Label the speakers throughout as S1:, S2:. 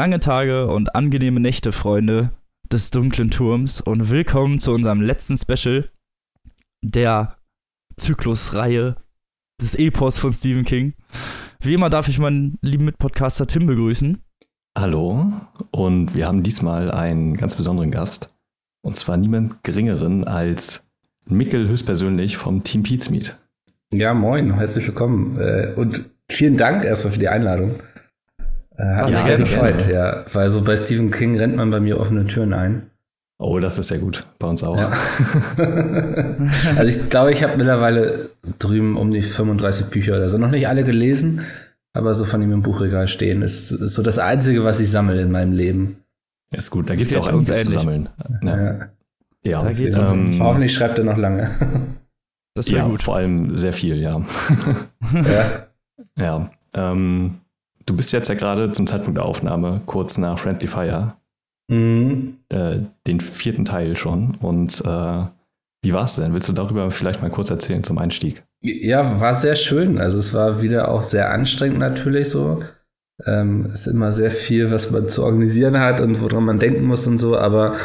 S1: Lange Tage und angenehme Nächte, Freunde des dunklen Turms und willkommen zu unserem letzten Special der Zyklusreihe des Epos von Stephen King. Wie immer darf ich meinen lieben Mitpodcaster Tim begrüßen.
S2: Hallo und wir haben diesmal einen ganz besonderen Gast und zwar niemand geringeren als Mikkel höchstpersönlich vom Team Pizmeet.
S3: Ja, moin, herzlich willkommen äh, und vielen Dank erstmal für die Einladung. Äh, hat mich sehr gefreut, ja. Weil so bei Stephen King rennt man bei mir offene Türen ein.
S2: Oh, das ist ja gut. Bei uns auch. Ja.
S3: also ich glaube, ich habe mittlerweile drüben um die 35 Bücher oder so. Noch nicht alle gelesen, aber so von ihm im Buchregal stehen. Ist, ist so das Einzige, was ich sammle in meinem Leben.
S2: Ist gut, da gibt es auch einiges zu sammeln.
S3: Ja. ja. ja da geht's ähm, Hoffentlich schreibt er noch lange.
S2: Das wäre ja, gut. Vor allem sehr viel, ja. ja. ja. Ähm, Du bist jetzt ja gerade zum Zeitpunkt der Aufnahme kurz nach Friendly Fire. Mhm. Äh, den vierten Teil schon. Und äh, wie war es denn? Willst du darüber vielleicht mal kurz erzählen zum Einstieg?
S3: Ja, war sehr schön. Also es war wieder auch sehr anstrengend natürlich so. Ähm, es ist immer sehr viel, was man zu organisieren hat und woran man denken muss und so, aber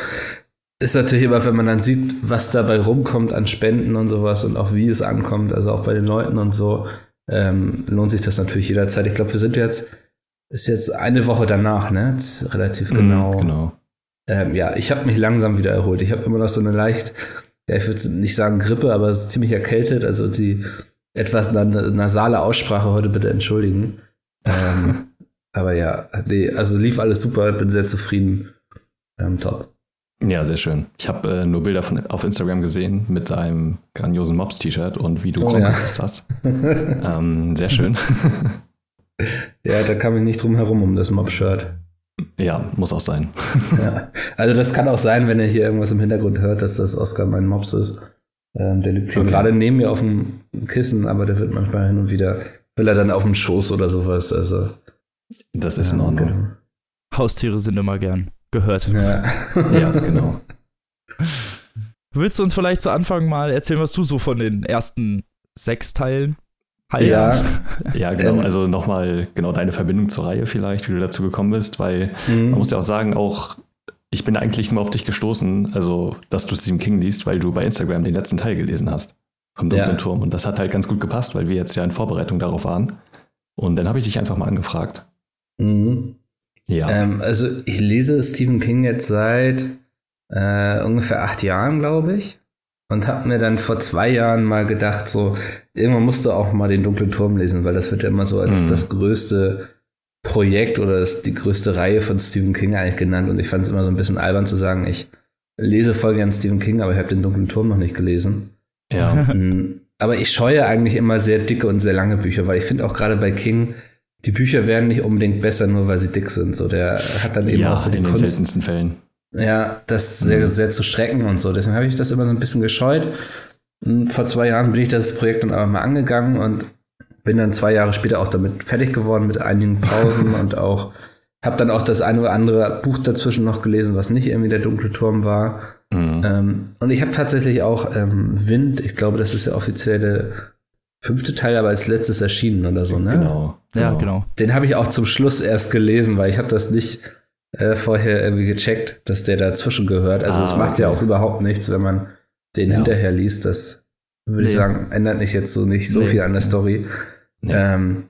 S3: ist natürlich immer, wenn man dann sieht, was dabei rumkommt an Spenden und sowas und auch wie es ankommt, also auch bei den Leuten und so, ähm, lohnt sich das natürlich jederzeit. Ich glaube, wir sind jetzt, ist jetzt eine Woche danach, ne? Jetzt relativ mhm, genau. Mm, genau. Ähm, ja, ich habe mich langsam wieder erholt. Ich habe immer noch so eine leicht, ja, ich würde nicht sagen Grippe, aber ziemlich erkältet. Also die etwas nasale Aussprache heute bitte entschuldigen. Ähm, aber ja, nee, also lief alles super, bin sehr zufrieden. Ähm, top.
S2: Ja, sehr schön. Ich habe äh, nur Bilder von, auf Instagram gesehen mit einem grandiosen Mobs-T-Shirt und wie du oh, ja. ist das. ähm, sehr schön.
S3: ja, da kam ich nicht drum herum um das Mob-Shirt.
S2: Ja, muss auch sein.
S3: ja. Also das kann auch sein, wenn ihr hier irgendwas im Hintergrund hört, dass das Oscar mein Mops ist. Ähm, der liegt okay. gerade neben mir auf dem Kissen, aber der wird manchmal hin und wieder, will er dann auf dem Schoß oder sowas. Also
S2: das ist in Ordnung. Genau.
S1: Haustiere sind immer gern gehört.
S3: Ja, ja genau.
S1: Willst du uns vielleicht zu Anfang mal erzählen, was du so von den ersten sechs Teilen
S2: hältst? Ja, ja genau. Ähm. Also nochmal genau deine Verbindung zur Reihe vielleicht, wie du dazu gekommen bist, weil mhm. man muss ja auch sagen, auch ich bin eigentlich nur auf dich gestoßen, also dass du Stephen King liest, weil du bei Instagram den letzten Teil gelesen hast vom Dunklen ja. Turm. Und das hat halt ganz gut gepasst, weil wir jetzt ja in Vorbereitung darauf waren. Und dann habe ich dich einfach mal angefragt.
S3: Mhm. Ja. Ähm, also ich lese Stephen King jetzt seit äh, ungefähr acht Jahren, glaube ich. Und habe mir dann vor zwei Jahren mal gedacht, so, irgendwann musst du auch mal den dunklen Turm lesen, weil das wird ja immer so als mhm. das größte Projekt oder das, die größte Reihe von Stephen King eigentlich genannt. Und ich fand es immer so ein bisschen albern zu sagen, ich lese voll gern Stephen King, aber ich habe den dunklen Turm noch nicht gelesen. Ja. Mhm. aber ich scheue eigentlich immer sehr dicke und sehr lange Bücher, weil ich finde auch gerade bei King, die Bücher werden nicht unbedingt besser, nur weil sie dick sind. So, der hat dann eben ja, auch so die
S2: in
S3: Kunst.
S2: den seltensten Fällen.
S3: Ja, das sehr, mhm. sehr zu strecken und so. Deswegen habe ich das immer so ein bisschen gescheut. Und vor zwei Jahren bin ich das Projekt dann aber mal angegangen und bin dann zwei Jahre später auch damit fertig geworden mit einigen Pausen und auch habe dann auch das eine oder andere Buch dazwischen noch gelesen, was nicht irgendwie der dunkle Turm war. Mhm. Ähm, und ich habe tatsächlich auch ähm, Wind, ich glaube, das ist der offizielle fünfte Teil aber als letztes erschienen oder so, ne?
S2: Genau.
S1: Ja, genau. genau.
S3: Den habe ich auch zum Schluss erst gelesen, weil ich habe das nicht äh, vorher irgendwie gecheckt, dass der dazwischen gehört. Also es ah, macht okay. ja auch überhaupt nichts, wenn man den ja. hinterher liest. Das würde nee. ich sagen, ändert nicht jetzt so nicht so nee. viel an der Story. Nee. Ähm,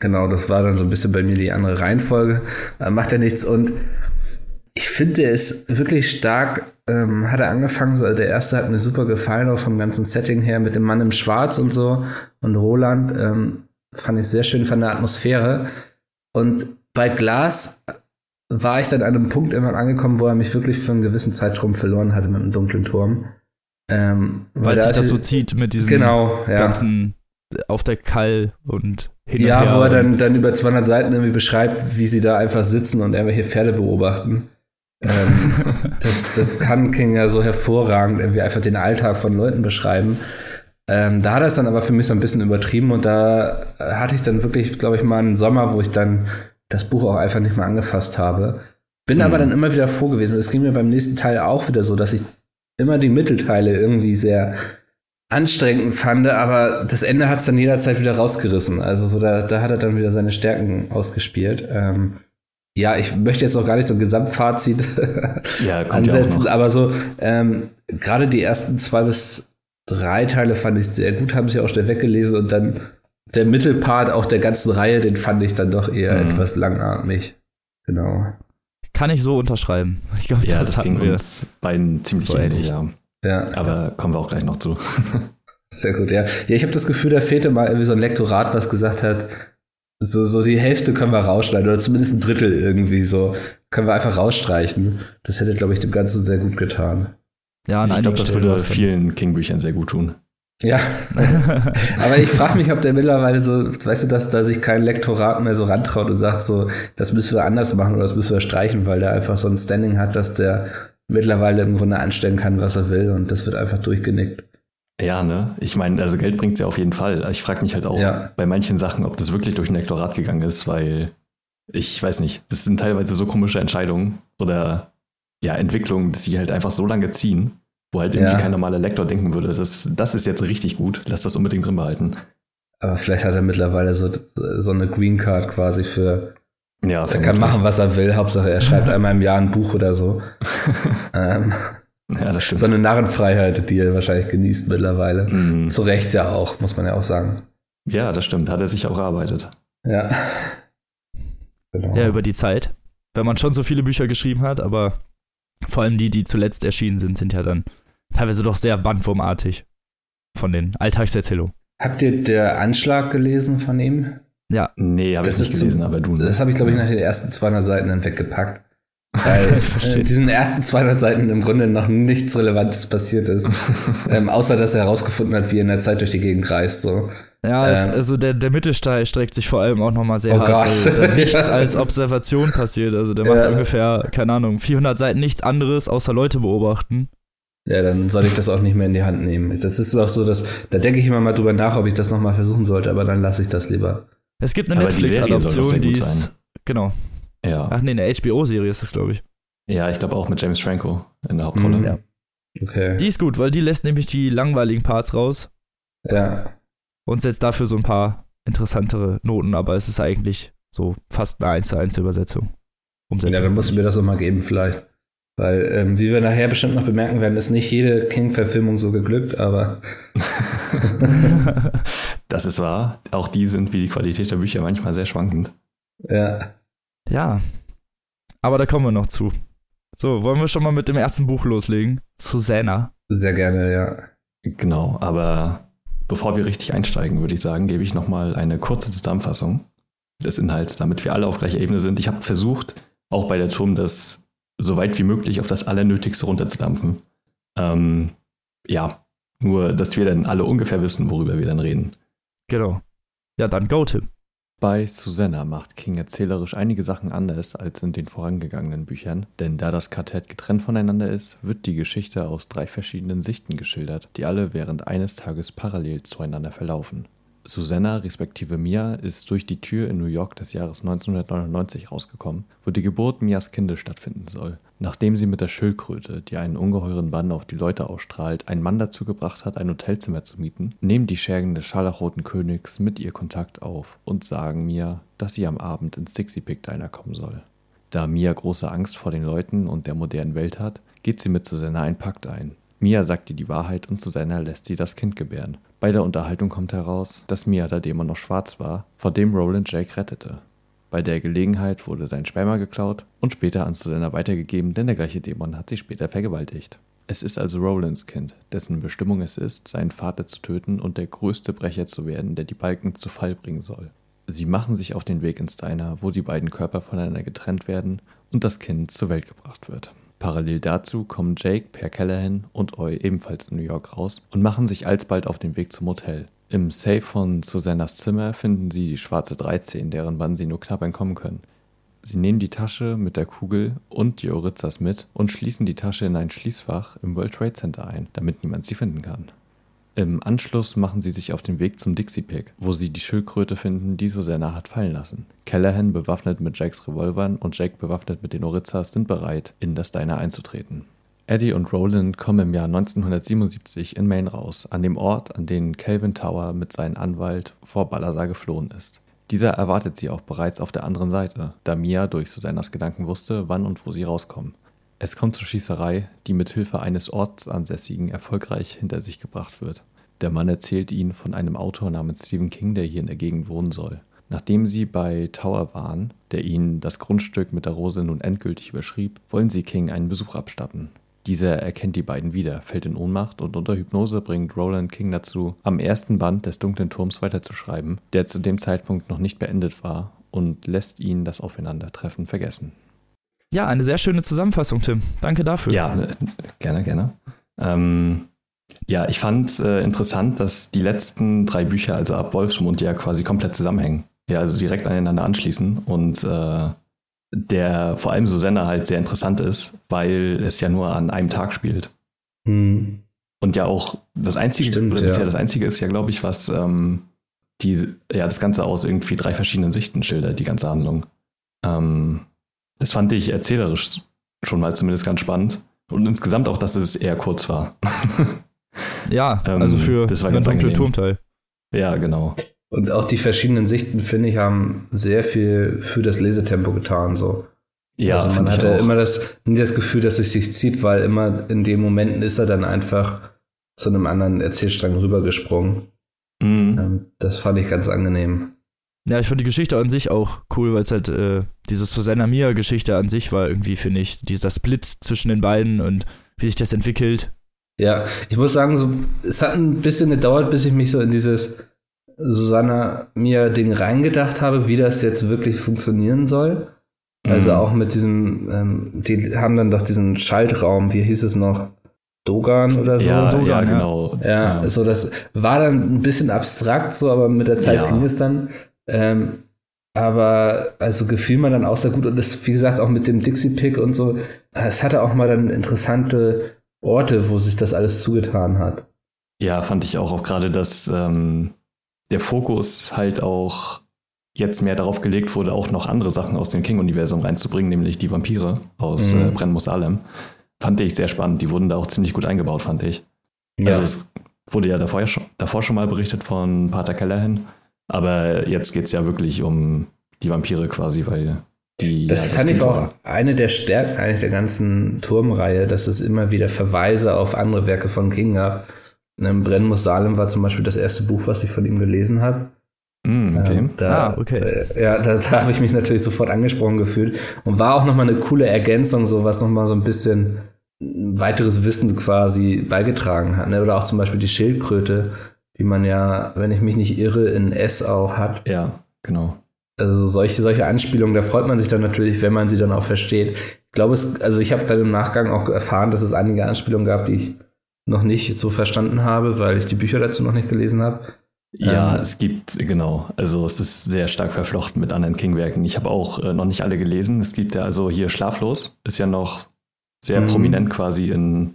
S3: genau, das war dann so ein bisschen bei mir die andere Reihenfolge. Äh, macht ja nichts und ich finde, der ist wirklich stark ähm, hat er angefangen, so, also der erste hat mir super gefallen, auch vom ganzen Setting her mit dem Mann im Schwarz und so und Roland, ähm, fand ich sehr schön von der Atmosphäre. Und bei Glas war ich dann an einem Punkt irgendwann angekommen, wo er mich wirklich für einen gewissen Zeitraum verloren hatte mit dem dunklen Turm.
S1: Ähm, weil, weil sich das so zieht mit diesem
S3: genau, ja.
S1: ganzen auf der Kall und
S3: hin ja, und her. Ja, wo er dann, dann über 200 Seiten irgendwie beschreibt, wie sie da einfach sitzen und irgendwelche Pferde beobachten. Ähm, das, das kann King ja so hervorragend irgendwie einfach den Alltag von Leuten beschreiben. Ähm, da hat er es dann aber für mich so ein bisschen übertrieben und da hatte ich dann wirklich, glaube ich, mal einen Sommer, wo ich dann das Buch auch einfach nicht mehr angefasst habe. Bin mhm. aber dann immer wieder froh gewesen. Es ging mir beim nächsten Teil auch wieder so, dass ich immer die Mittelteile irgendwie sehr anstrengend fand, aber das Ende hat es dann jederzeit wieder rausgerissen. Also so da, da hat er dann wieder seine Stärken ausgespielt. Ähm, ja, ich möchte jetzt noch gar nicht so ein Gesamtfazit
S2: ja,
S3: ansetzen, aber so ähm, gerade die ersten zwei bis drei Teile fand ich sehr gut, haben sie auch schnell weggelesen und dann der Mittelpart auch der ganzen Reihe, den fand ich dann doch eher mhm. etwas langatmig. Genau.
S1: Kann ich so unterschreiben. Ich glaube,
S2: ja, das, das ging wir uns beiden ziemlich so ähnlich. Ja.
S3: ja.
S2: Aber kommen wir auch gleich noch zu.
S3: Sehr gut, ja. Ja, ich habe das Gefühl, da fehlte mal irgendwie so ein Lektorat, was gesagt hat, so, so die Hälfte können wir rausschneiden oder zumindest ein Drittel irgendwie so. Können wir einfach rausstreichen. Das hätte, glaube ich, dem Ganzen sehr gut getan.
S2: Ja, ich glaube, das würde vielen King-Büchern sehr gut tun.
S3: Ja, aber ich frage mich, ob der mittlerweile so, weißt du, dass da sich kein Lektorat mehr so rantraut und sagt so, das müssen wir anders machen oder das müssen wir streichen, weil der einfach so ein Standing hat, dass der mittlerweile im Grunde anstellen kann, was er will und das wird einfach durchgenickt.
S2: Ja, ne? Ich meine, also Geld bringt es ja auf jeden Fall. Ich frage mich halt auch ja. bei manchen Sachen, ob das wirklich durch ein Lektorat gegangen ist, weil ich weiß nicht, das sind teilweise so komische Entscheidungen oder ja, Entwicklungen, die halt einfach so lange ziehen wo halt irgendwie ja. kein normaler Lektor denken würde, das, das ist jetzt richtig gut, lass das unbedingt drin behalten.
S3: Aber vielleicht hat er mittlerweile so, so eine Green Card quasi für.
S2: Ja,
S3: er kann machen, was er will. Hauptsache, er schreibt einmal im Jahr ein Buch oder so. ähm,
S2: ja, das stimmt.
S3: So eine Narrenfreiheit, die er wahrscheinlich genießt mittlerweile. Mhm. Zu Recht ja auch, muss man ja auch sagen.
S2: Ja, das stimmt. Hat er sich auch erarbeitet.
S3: Ja.
S1: Genau. Ja, über die Zeit. Wenn man schon so viele Bücher geschrieben hat, aber vor allem die, die zuletzt erschienen sind, sind ja dann teilweise doch sehr bandwurmartig von den Alltagserzählungen.
S3: Habt ihr der Anschlag gelesen von ihm?
S1: Ja.
S2: Nee, habe ich nicht gelesen, aber du.
S3: Das habe ich, glaube ich, nach den ersten 200 Seiten dann weggepackt. Weil in äh, diesen ersten 200 Seiten im Grunde noch nichts Relevantes passiert ist. ähm, außer, dass er herausgefunden hat, wie er in der Zeit durch die Gegend reist. So.
S1: Ja, ähm, es, also der, der Mittelsteil streckt sich vor allem auch nochmal sehr oh hart, Gott. weil nichts als Observation passiert. Also der macht ja. ungefähr, keine Ahnung, 400 Seiten nichts anderes, außer Leute beobachten.
S3: Ja, dann soll ich das auch nicht mehr in die Hand nehmen. Das ist auch so, dass da denke ich immer mal drüber nach, ob ich das nochmal versuchen sollte, aber dann lasse ich das lieber.
S1: Es gibt eine Netflix-Adaption, die ist. Genau.
S2: Ja.
S1: Ach nee, eine HBO-Serie ist das, glaube ich.
S2: Ja, ich glaube auch mit James Franco in der Hauptrolle. Mhm,
S3: ja. Okay.
S1: Die ist gut, weil die lässt nämlich die langweiligen Parts raus.
S3: Ja.
S1: Und setzt dafür so ein paar interessantere Noten, aber es ist eigentlich so fast eine 1 zu 1 Übersetzung.
S3: Umsetzung. Ja, dann musst du mir das auch mal geben, vielleicht. Weil, ähm, wie wir nachher bestimmt noch bemerken werden, ist nicht jede King-Verfilmung so geglückt, aber.
S2: das ist wahr. Auch die sind wie die Qualität der Bücher manchmal sehr schwankend.
S3: Ja.
S1: Ja. Aber da kommen wir noch zu. So, wollen wir schon mal mit dem ersten Buch loslegen? Susanna.
S3: Sehr gerne, ja.
S2: Genau, aber bevor wir richtig einsteigen, würde ich sagen, gebe ich nochmal eine kurze Zusammenfassung des Inhalts, damit wir alle auf gleicher Ebene sind. Ich habe versucht, auch bei der Turm das so weit wie möglich auf das Allernötigste runterzudampfen. Ähm, ja, nur, dass wir dann alle ungefähr wissen, worüber wir dann reden.
S1: Genau. Ja, dann go, Tim.
S2: Bei Susanna macht King erzählerisch einige Sachen anders als in den vorangegangenen Büchern, denn da das Quartett getrennt voneinander ist, wird die Geschichte aus drei verschiedenen Sichten geschildert, die alle während eines Tages parallel zueinander verlaufen. Susanna respektive Mia ist durch die Tür in New York des Jahres 1999 rausgekommen, wo die Geburt Mias Kindes stattfinden soll. Nachdem sie mit der Schildkröte, die einen ungeheuren Bann auf die Leute ausstrahlt, einen Mann dazu gebracht hat, ein Hotelzimmer zu mieten, nehmen die Schergen des Scharlachroten Königs mit ihr Kontakt auf und sagen Mia, dass sie am Abend ins Dixie Pig Diner kommen soll. Da Mia große Angst vor den Leuten und der modernen Welt hat, geht sie mit Susanna einen Pakt ein. Mia sagt ihr die Wahrheit und Susanna lässt sie das Kind gebären. Bei der Unterhaltung kommt heraus, dass Mia, da Dämon noch schwarz war, vor dem Roland Jake rettete. Bei der Gelegenheit wurde sein Sperma geklaut und später an Susanna weitergegeben, denn der gleiche Dämon hat sie später vergewaltigt. Es ist also Rolands Kind, dessen Bestimmung es ist, seinen Vater zu töten und der größte Brecher zu werden, der die Balken zu Fall bringen soll. Sie machen sich auf den Weg ins Diner, wo die beiden Körper voneinander getrennt werden und das Kind zur Welt gebracht wird. Parallel dazu kommen Jake, Per Callahan und Oi ebenfalls in New York raus und machen sich alsbald auf den Weg zum Hotel. Im Safe von Susannas Zimmer finden sie die schwarze 13, deren Bann sie nur knapp entkommen können. Sie nehmen die Tasche mit der Kugel und die Oritzas mit und schließen die Tasche in ein Schließfach im World Trade Center ein, damit niemand sie finden kann. Im Anschluss machen sie sich auf den Weg zum Dixie Pig, wo sie die Schildkröte finden, die Susanna hat fallen lassen. Callahan, bewaffnet mit Jacks Revolvern und Jack bewaffnet mit den Orizzas, sind bereit, in das Diner einzutreten. Eddie und Roland kommen im Jahr 1977 in Maine raus, an dem Ort, an den Calvin Tower mit seinem Anwalt vor Balazar geflohen ist. Dieser erwartet sie auch bereits auf der anderen Seite, da Mia durch Susannas Gedanken wusste, wann und wo sie rauskommen. Es kommt zur Schießerei, die mit Hilfe eines Ortsansässigen erfolgreich hinter sich gebracht wird. Der Mann erzählt ihnen von einem Autor namens Stephen King, der hier in der Gegend wohnen soll. Nachdem sie bei Tower waren, der ihnen das Grundstück mit der Rose nun endgültig überschrieb, wollen sie King einen Besuch abstatten. Dieser erkennt die beiden wieder, fällt in Ohnmacht und unter Hypnose bringt Roland King dazu, am ersten Band des dunklen Turms weiterzuschreiben, der zu dem Zeitpunkt noch nicht beendet war und lässt ihn das Aufeinandertreffen vergessen.
S1: Ja, eine sehr schöne Zusammenfassung, Tim. Danke dafür.
S2: Ja, äh, gerne, gerne. Ähm, ja, ich fand äh, interessant, dass die letzten drei Bücher, also ab Wolfsmund, ja quasi komplett zusammenhängen. Ja, also direkt aneinander anschließen und äh, der vor allem Susanna halt sehr interessant ist, weil es ja nur an einem Tag spielt. Hm. Und ja auch das einzige, Stimmt, oder bisher ja. das einzige ist ja, glaube ich, was ähm, die, ja, das Ganze aus irgendwie drei verschiedenen Sichten schildert, die ganze Handlung. Ähm, das fand ich erzählerisch schon mal zumindest ganz spannend. Und insgesamt auch, dass es eher kurz war.
S1: ja, also für
S2: das war ganz dunkle
S1: Turmteil.
S2: Ja, genau.
S3: Und auch die verschiedenen Sichten, finde ich, haben sehr viel für das Lesetempo getan. So. Ja, also man hatte immer das, nie das Gefühl, dass es sich zieht, weil immer in den Momenten ist er dann einfach zu einem anderen Erzählstrang rübergesprungen. Mhm. Ähm, das fand ich ganz angenehm.
S1: Ja, ich fand die Geschichte an sich auch cool, weil es halt äh, diese Susanna Mia-Geschichte an sich war irgendwie, finde ich, dieser Split zwischen den beiden und wie sich das entwickelt.
S3: Ja, ich muss sagen, so, es hat ein bisschen gedauert, bis ich mich so in dieses Susanna mir Ding reingedacht habe, wie das jetzt wirklich funktionieren soll. Also mhm. auch mit diesem, ähm, die haben dann doch diesen Schaltraum, wie hieß es noch? Dogan oder so.
S2: Ja,
S3: Dogan,
S2: ja genau.
S3: Ja, ja, genau. so das war dann ein bisschen abstrakt, so, aber mit der Zeit ja. ging es dann. Ähm, aber also gefiel mir dann auch sehr gut und das, wie gesagt, auch mit dem Dixie-Pick und so, es hatte auch mal dann interessante Orte, wo sich das alles zugetan hat.
S2: Ja, fand ich auch, auch gerade das, ähm, der Fokus halt auch jetzt mehr darauf gelegt wurde, auch noch andere Sachen aus dem King-Universum reinzubringen, nämlich die Vampire aus mhm. äh, Brennmus Alem. Fand ich sehr spannend. Die wurden da auch ziemlich gut eingebaut, fand ich. Ja. Also es wurde ja davor, davor schon mal berichtet von Pater Callahan, aber jetzt geht es ja wirklich um die Vampire quasi, weil die.
S3: Das ja, fand ich auch eine der Stärken eigentlich der ganzen Turmreihe, dass es immer wieder Verweise auf andere Werke von King gab. Ähm, Brennen muss Salem war zum Beispiel das erste Buch, was ich von ihm gelesen habe.
S2: Mm, okay. Ähm,
S3: da, ah, okay. Äh, ja, da, da habe ich mich natürlich sofort angesprochen gefühlt und war auch nochmal eine coole Ergänzung, so was nochmal so ein bisschen weiteres Wissen quasi beigetragen hat. Ne? Oder auch zum Beispiel die Schildkröte, die man ja, wenn ich mich nicht irre, in S auch hat.
S2: Ja, genau.
S3: Also solche, solche Anspielungen, da freut man sich dann natürlich, wenn man sie dann auch versteht. Ich glaube, es, also ich habe dann im Nachgang auch erfahren, dass es einige Anspielungen gab, die ich noch nicht so verstanden habe, weil ich die Bücher dazu noch nicht gelesen habe.
S2: Ja, ähm, es gibt, genau. Also es ist sehr stark verflochten mit anderen King-Werken. Ich habe auch äh, noch nicht alle gelesen. Es gibt ja also hier Schlaflos, ist ja noch sehr mhm. prominent quasi in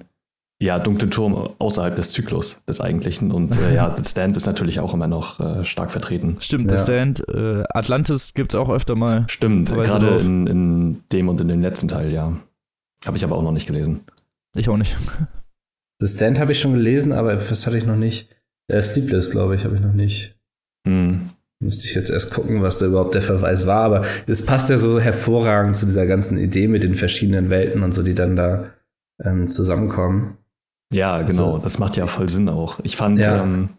S2: ja, dunklen Turm außerhalb des Zyklus des eigentlichen. Und äh, ja, The Stand ist natürlich auch immer noch äh, stark vertreten.
S1: Stimmt, ja. The Stand. Äh, Atlantis gibt es auch öfter mal.
S2: Stimmt, gerade in, in dem und in dem letzten Teil, ja. Habe ich aber auch noch nicht gelesen.
S1: Ich auch nicht.
S3: The Stand habe ich schon gelesen, aber was hatte ich noch nicht? Der Sleepless, glaube ich, habe ich noch nicht. Mhm. Müsste ich jetzt erst gucken, was da überhaupt der Verweis war, aber es passt ja so hervorragend zu dieser ganzen Idee mit den verschiedenen Welten und so, die dann da ähm, zusammenkommen.
S2: Ja, genau, also, das macht ja voll Sinn auch. Ich fand, ja. ähm,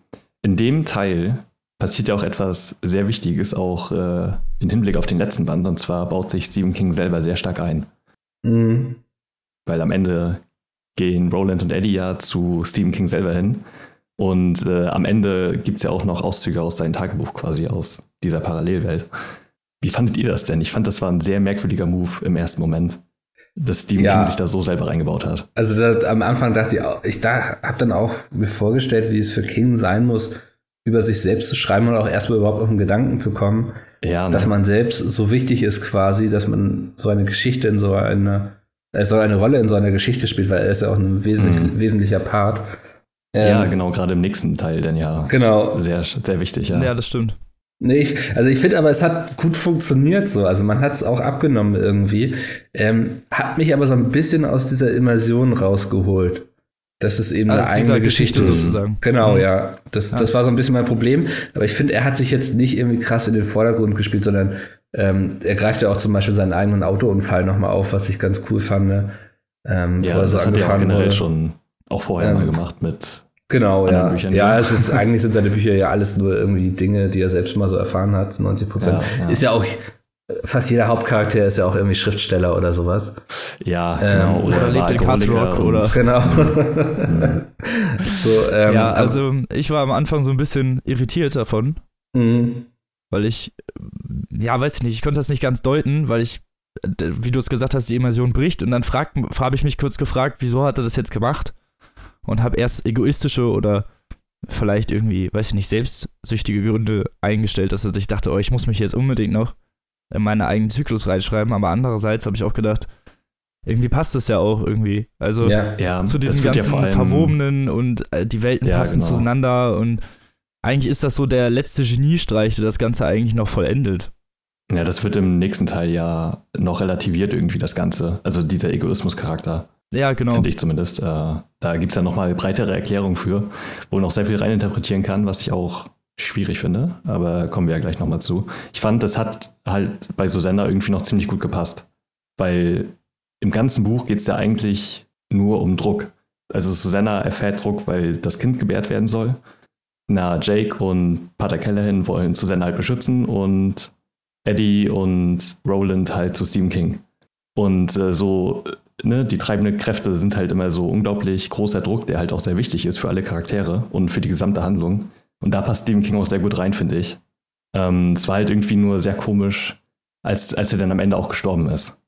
S2: in dem Teil passiert ja auch etwas sehr Wichtiges, auch äh, im Hinblick auf den letzten Band, und zwar baut sich Stephen King selber sehr stark ein. Mhm. Weil am Ende gehen Roland und Eddie ja zu Stephen King selber hin. Und äh, am Ende gibt es ja auch noch Auszüge aus seinem Tagebuch quasi aus dieser Parallelwelt. Wie fandet ihr das denn? Ich fand, das war ein sehr merkwürdiger Move im ersten Moment, dass Stephen ja. King sich da so selber reingebaut hat.
S3: Also da, am Anfang dachte ich, auch, ich da, habe dann auch mir vorgestellt, wie es für King sein muss, über sich selbst zu schreiben und auch erstmal überhaupt auf den Gedanken zu kommen, ja, ne? dass man selbst so wichtig ist quasi, dass man so eine Geschichte in so eine er soll eine Rolle in so einer Geschichte spielt, weil er ist ja auch ein wesentlich, mhm. wesentlicher Part.
S2: Ähm, ja, genau, gerade im nächsten Teil dann ja.
S3: Genau.
S2: Sehr, sehr wichtig, ja.
S1: Ja, das stimmt.
S3: Nee, ich, also ich finde aber, es hat gut funktioniert so. Also man hat es auch abgenommen irgendwie. Ähm, hat mich aber so ein bisschen aus dieser Immersion rausgeholt. dass es eben also eine eigene Geschichte, Geschichte sozusagen. Genau, mhm. ja. Das, ja. das war so ein bisschen mein Problem. Aber ich finde, er hat sich jetzt nicht irgendwie krass in den Vordergrund gespielt, sondern ähm, er greift ja auch zum Beispiel seinen eigenen Autounfall nochmal auf, was ich ganz cool fand. Ne?
S2: Ähm, ja, das so hat er auch generell wurde. schon auch vorher ähm, mal gemacht mit
S3: Genau, ja. Büchern, ja, es ist eigentlich sind seine Bücher ja alles nur irgendwie Dinge, die er selbst mal so erfahren hat, zu 90 Prozent. Ja, ja. Ist ja auch fast jeder Hauptcharakter ist ja auch irgendwie Schriftsteller oder sowas.
S2: Ja, genau.
S1: Ähm, oder, oder lebt in Castle Rock oder.
S3: Genau.
S1: so, ähm, ja, also ich war am Anfang so ein bisschen irritiert davon. Mhm. Weil ich, ja, weiß ich nicht, ich konnte das nicht ganz deuten, weil ich, wie du es gesagt hast, die Immersion bricht. Und dann habe ich mich kurz gefragt, wieso hat er das jetzt gemacht? Und habe erst egoistische oder vielleicht irgendwie, weiß ich nicht, selbstsüchtige Gründe eingestellt, dass ich dachte, oh, ich muss mich jetzt unbedingt noch in meinen eigenen Zyklus reinschreiben, aber andererseits habe ich auch gedacht, irgendwie passt das ja auch irgendwie. Also ja, ja, zu diesen ganzen ja verwobenen und äh, die Welten ja, passen genau. zueinander und eigentlich ist das so der letzte Geniestreich, der das Ganze eigentlich noch vollendet.
S2: Ja, das wird im nächsten Teil ja noch relativiert irgendwie das Ganze. Also dieser Egoismus-Charakter.
S1: Ja, genau.
S2: Finde ich zumindest. Äh, da gibt es ja nochmal breitere Erklärungen für, wo man noch sehr viel reininterpretieren kann, was ich auch schwierig finde, aber kommen wir ja gleich nochmal zu. Ich fand, das hat halt bei Susanna irgendwie noch ziemlich gut gepasst, weil im ganzen Buch geht es ja eigentlich nur um Druck. Also Susanna erfährt Druck, weil das Kind gebärt werden soll. Na, Jake und Pater Callahan wollen Susanna halt beschützen und Eddie und Roland halt zu Stephen King. Und äh, so, ne, die treibenden Kräfte sind halt immer so unglaublich großer Druck, der halt auch sehr wichtig ist für alle Charaktere und für die gesamte Handlung. Und da passt Stephen King auch sehr gut rein, finde ich. Ähm, es war halt irgendwie nur sehr komisch, als, als er dann am Ende auch gestorben ist.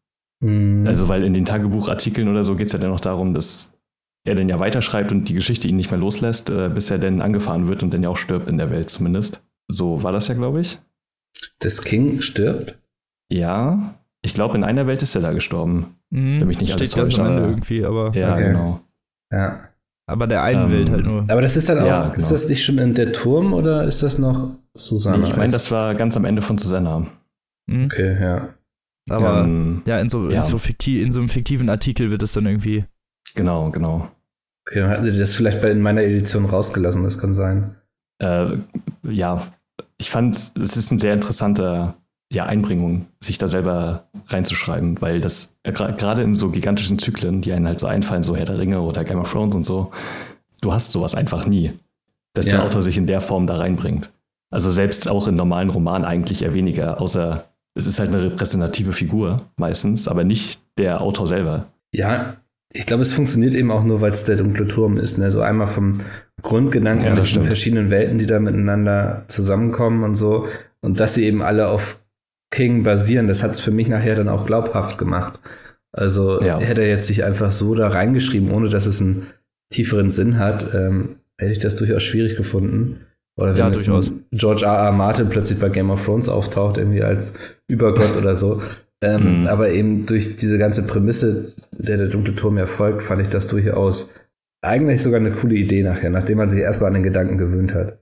S2: Mhm. Also, weil in den Tagebuchartikeln oder so geht es ja dann noch darum, dass er dann ja weiterschreibt und die Geschichte ihn nicht mehr loslässt, äh, bis er dann angefahren wird und dann ja auch stirbt in der Welt zumindest. So war das ja, glaube ich.
S3: Das King stirbt?
S2: Ja, ich glaube, in einer Welt ist er da gestorben.
S1: Mhm, Wenn mich nicht steht alles täuscht, ganz am Ende irgendwie, aber.
S2: Ja, okay. genau.
S3: Ja.
S1: Aber der einen ähm, Welt halt nur.
S3: Aber das ist dann auch, ja, genau. ist das nicht schon in der Turm oder ist das noch Susanna? Nee,
S2: ich meine, das war ganz am Ende von Susanna.
S3: Mhm. Okay, ja.
S1: Aber ähm, ja, in so, ja. In, so fiktiv, in so einem fiktiven Artikel wird es dann irgendwie.
S2: Genau, genau.
S3: Okay, dann hatten sie das vielleicht bei in meiner Edition rausgelassen, das kann sein.
S2: Äh, ja, ich fand, es ist ein sehr interessanter ja, Einbringung, sich da selber reinzuschreiben, weil das äh, gerade in so gigantischen Zyklen, die einen halt so einfallen, so Herr der Ringe oder Game of Thrones und so, du hast sowas einfach nie, dass ja. der Autor sich in der Form da reinbringt. Also selbst auch in normalen Romanen eigentlich eher weniger, außer es ist halt eine repräsentative Figur meistens, aber nicht der Autor selber.
S3: Ja, ich glaube, es funktioniert eben auch nur, weil es der dunkle Turm ist. Ne? So einmal vom Grundgedanken ja, mit den verschiedenen Welten, die da miteinander zusammenkommen und so. Und dass sie eben alle auf King basieren, das hat es für mich nachher dann auch glaubhaft gemacht. Also ja. hätte er jetzt sich einfach so da reingeschrieben, ohne dass es einen tieferen Sinn hat, ähm, hätte ich das durchaus schwierig gefunden. Oder wenn ja, durchaus. George R. R. Martin plötzlich bei Game of Thrones auftaucht, irgendwie als Übergott oder so. Ähm, mhm. Aber eben durch diese ganze Prämisse, der der dunkle Turm erfolgt, fand ich das durchaus eigentlich sogar eine coole Idee nachher, nachdem man sich erstmal an den Gedanken gewöhnt hat.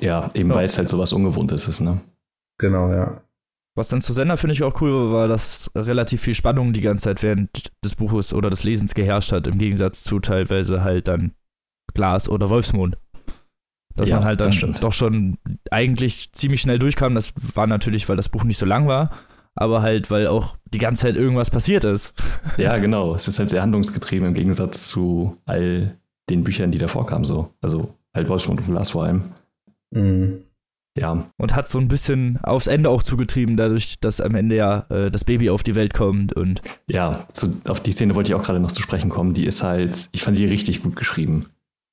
S2: Ja, eben ja. weil es halt so was Ungewohntes ist, ne?
S3: Genau, ja.
S1: Was dann zu Sender finde ich auch cool war, dass relativ viel Spannung die ganze Zeit während des Buches oder des Lesens geherrscht hat, im Gegensatz zu teilweise halt dann Glas oder Wolfsmond. Dass ja, man halt dann doch schon eigentlich ziemlich schnell durchkam. Das war natürlich, weil das Buch nicht so lang war, aber halt, weil auch die ganze Zeit irgendwas passiert ist.
S2: Ja, genau. Es ist halt sehr handlungsgetrieben im Gegensatz zu all den Büchern, die davor kamen, so. Also halt Wolfsmond und Glas vor allem.
S1: Mhm. Ja. Und hat so ein bisschen aufs Ende auch zugetrieben, dadurch, dass am Ende ja äh, das Baby auf die Welt kommt und.
S2: Ja, zu, auf die Szene wollte ich auch gerade noch zu sprechen kommen. Die ist halt, ich fand die richtig gut geschrieben.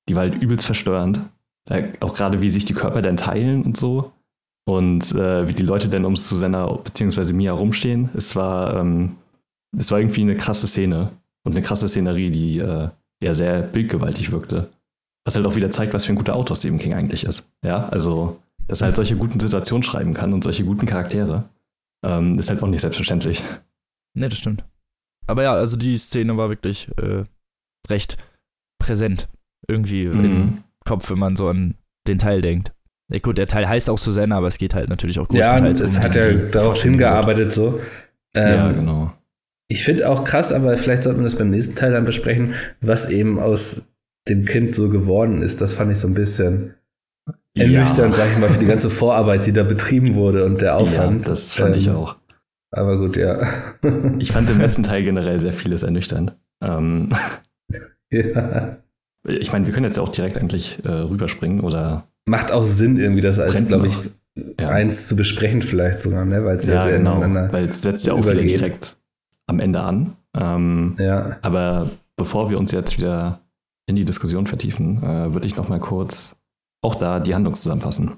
S2: Die war halt übelst verstörend. Äh, auch gerade, wie sich die Körper dann teilen und so. Und äh, wie die Leute dann um Susanna bzw. Mia rumstehen. Es war, ähm, es war irgendwie eine krasse Szene und eine krasse Szenerie, die äh, ja sehr bildgewaltig wirkte. Was halt auch wieder zeigt, was für ein guter Autor Stephen King eigentlich ist. Ja, also dass er halt solche guten Situationen schreiben kann und solche guten Charaktere. Ähm, ist halt auch nicht selbstverständlich.
S1: Ne, das stimmt. Aber ja, also die Szene war wirklich äh, recht präsent. Irgendwie mhm. im Kopf, wenn man so an den Teil denkt. Ja, gut, der Teil heißt auch Susanna, aber es geht halt natürlich auch
S3: größtenteils ja, es um hat ja darauf hingearbeitet so.
S2: Ähm, ja, genau.
S3: Ich finde auch krass, aber vielleicht sollten wir das beim nächsten Teil dann besprechen, was eben aus dem Kind so geworden ist, das fand ich so ein bisschen ernüchternd, ja. sag ich mal, für die ganze Vorarbeit, die da betrieben wurde und der Aufwand.
S2: Ja, das fand ähm, ich auch.
S3: Aber gut, ja.
S2: ich fand im letzten Teil generell sehr vieles ernüchternd. Ähm, ja. Ich meine, wir können jetzt auch direkt eigentlich äh, rüberspringen oder.
S3: Macht auch Sinn, irgendwie das als, glaube ich, ja. eins zu besprechen, vielleicht sogar, ne? weil es ja, sehr
S2: genau, Weil es setzt ja auch wieder direkt am Ende an. Ähm,
S3: ja.
S2: Aber bevor wir uns jetzt wieder in die Diskussion vertiefen, äh, würde ich noch mal kurz auch da die Handlung zusammenfassen.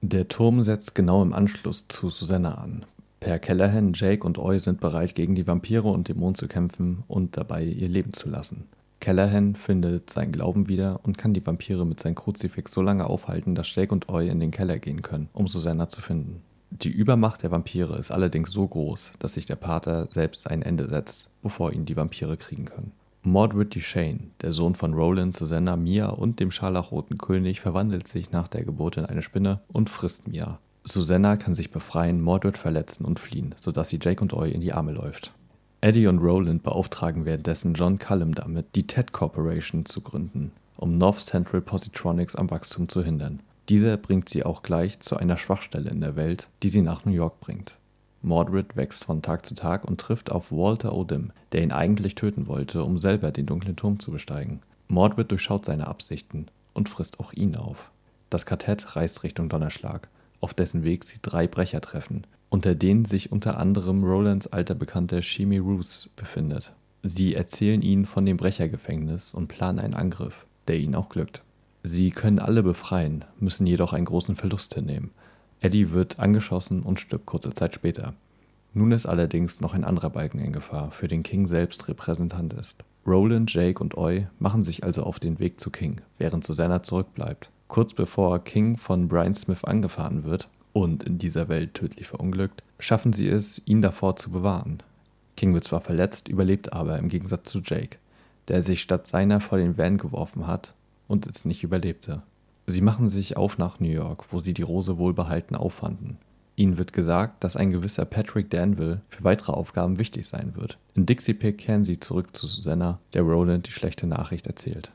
S2: Der Turm setzt genau im Anschluss zu Susanna an. Per Callahan, Jake und Oi sind bereit, gegen die Vampire und Dämonen zu kämpfen und dabei ihr Leben zu lassen. Callahan findet seinen Glauben wieder und kann die Vampire mit seinem Kruzifix so lange aufhalten, dass Jake und Oi in den Keller gehen können, um Susanna zu finden. Die Übermacht der Vampire ist allerdings so groß, dass sich der Pater selbst ein Ende setzt, bevor ihn die Vampire kriegen können. Mordred Duchesne, der Sohn von Roland, Susanna, Mia und dem scharlachroten König, verwandelt sich nach der Geburt in eine Spinne und frisst Mia. Susanna kann sich befreien, Mordred verletzen und fliehen, sodass sie Jake und Oi in die Arme läuft. Eddie und Roland beauftragen währenddessen John Cullum damit, die TED Corporation zu gründen, um North Central Positronics am Wachstum zu hindern. Dieser bringt sie auch gleich zu einer Schwachstelle in der Welt, die sie nach New York bringt. Mordred wächst von Tag zu Tag und trifft auf Walter O'Dim, der ihn eigentlich töten wollte, um selber den dunklen Turm zu besteigen. Mordred durchschaut seine Absichten und frisst auch ihn auf. Das Kartett reist Richtung Donnerschlag, auf dessen Weg sie drei Brecher treffen, unter denen sich unter anderem Rolands alter Bekannter Shimi Roos befindet. Sie erzählen ihnen von dem Brechergefängnis und planen einen Angriff, der ihnen auch glückt. Sie können alle befreien, müssen jedoch einen großen Verlust hinnehmen – Eddie wird angeschossen und stirbt kurze Zeit später. Nun ist allerdings noch ein anderer Balken in Gefahr, für den King selbst Repräsentant ist. Roland, Jake und Oi machen sich also auf den Weg zu King, während Susanna zurückbleibt. Kurz bevor King von Brian Smith angefahren wird und in dieser Welt tödlich verunglückt, schaffen sie es, ihn davor zu bewahren. King wird zwar verletzt, überlebt aber im Gegensatz zu Jake, der sich statt seiner vor den Van geworfen hat und es nicht überlebte. Sie machen sich auf nach New York, wo sie die Rose wohlbehalten auffanden. Ihnen wird gesagt, dass ein gewisser Patrick Danville für weitere Aufgaben wichtig sein wird. In Dixie Pick kehren sie zurück zu Susanna, der Roland die schlechte Nachricht erzählt.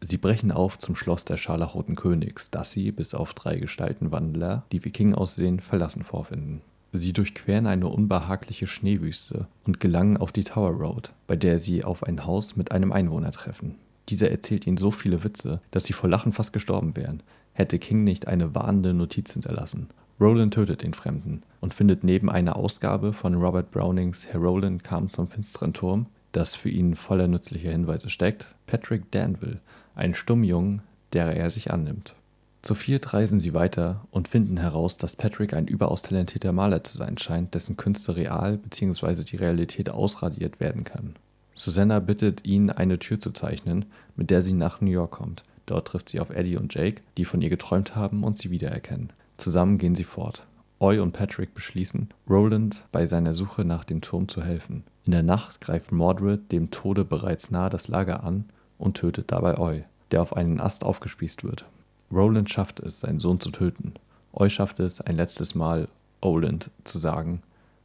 S2: Sie brechen auf zum Schloss der Scharlachroten Königs, das sie, bis auf drei Gestaltenwandler, die wie King aussehen, verlassen vorfinden. Sie durchqueren eine unbehagliche Schneewüste und gelangen auf die Tower Road, bei der sie auf ein Haus mit einem Einwohner treffen. Dieser erzählt ihnen so viele Witze, dass sie vor Lachen fast gestorben wären, hätte King nicht eine warnende Notiz hinterlassen. Roland tötet den Fremden und findet neben einer Ausgabe von Robert Brownings Herr Roland kam zum finsteren Turm, das für ihn voller nützlicher Hinweise steckt, Patrick Danville, einen Stummjungen, der er sich annimmt. Zu viert reisen sie weiter und finden heraus, dass Patrick ein überaus talentierter Maler zu sein scheint, dessen Künste real bzw. die Realität ausradiert werden kann. Susanna bittet ihn, eine Tür zu zeichnen, mit der sie nach New York kommt. Dort trifft sie auf Eddie und Jake, die von ihr geträumt haben und sie wiedererkennen. Zusammen gehen sie fort. Oi und Patrick beschließen, Roland bei seiner Suche nach dem Turm zu helfen. In der Nacht greift Mordred dem Tode bereits nahe das Lager an und tötet dabei Oi, der auf einen Ast aufgespießt wird. Roland schafft es, seinen Sohn zu töten. Oi schafft es, ein letztes Mal Oland zu sagen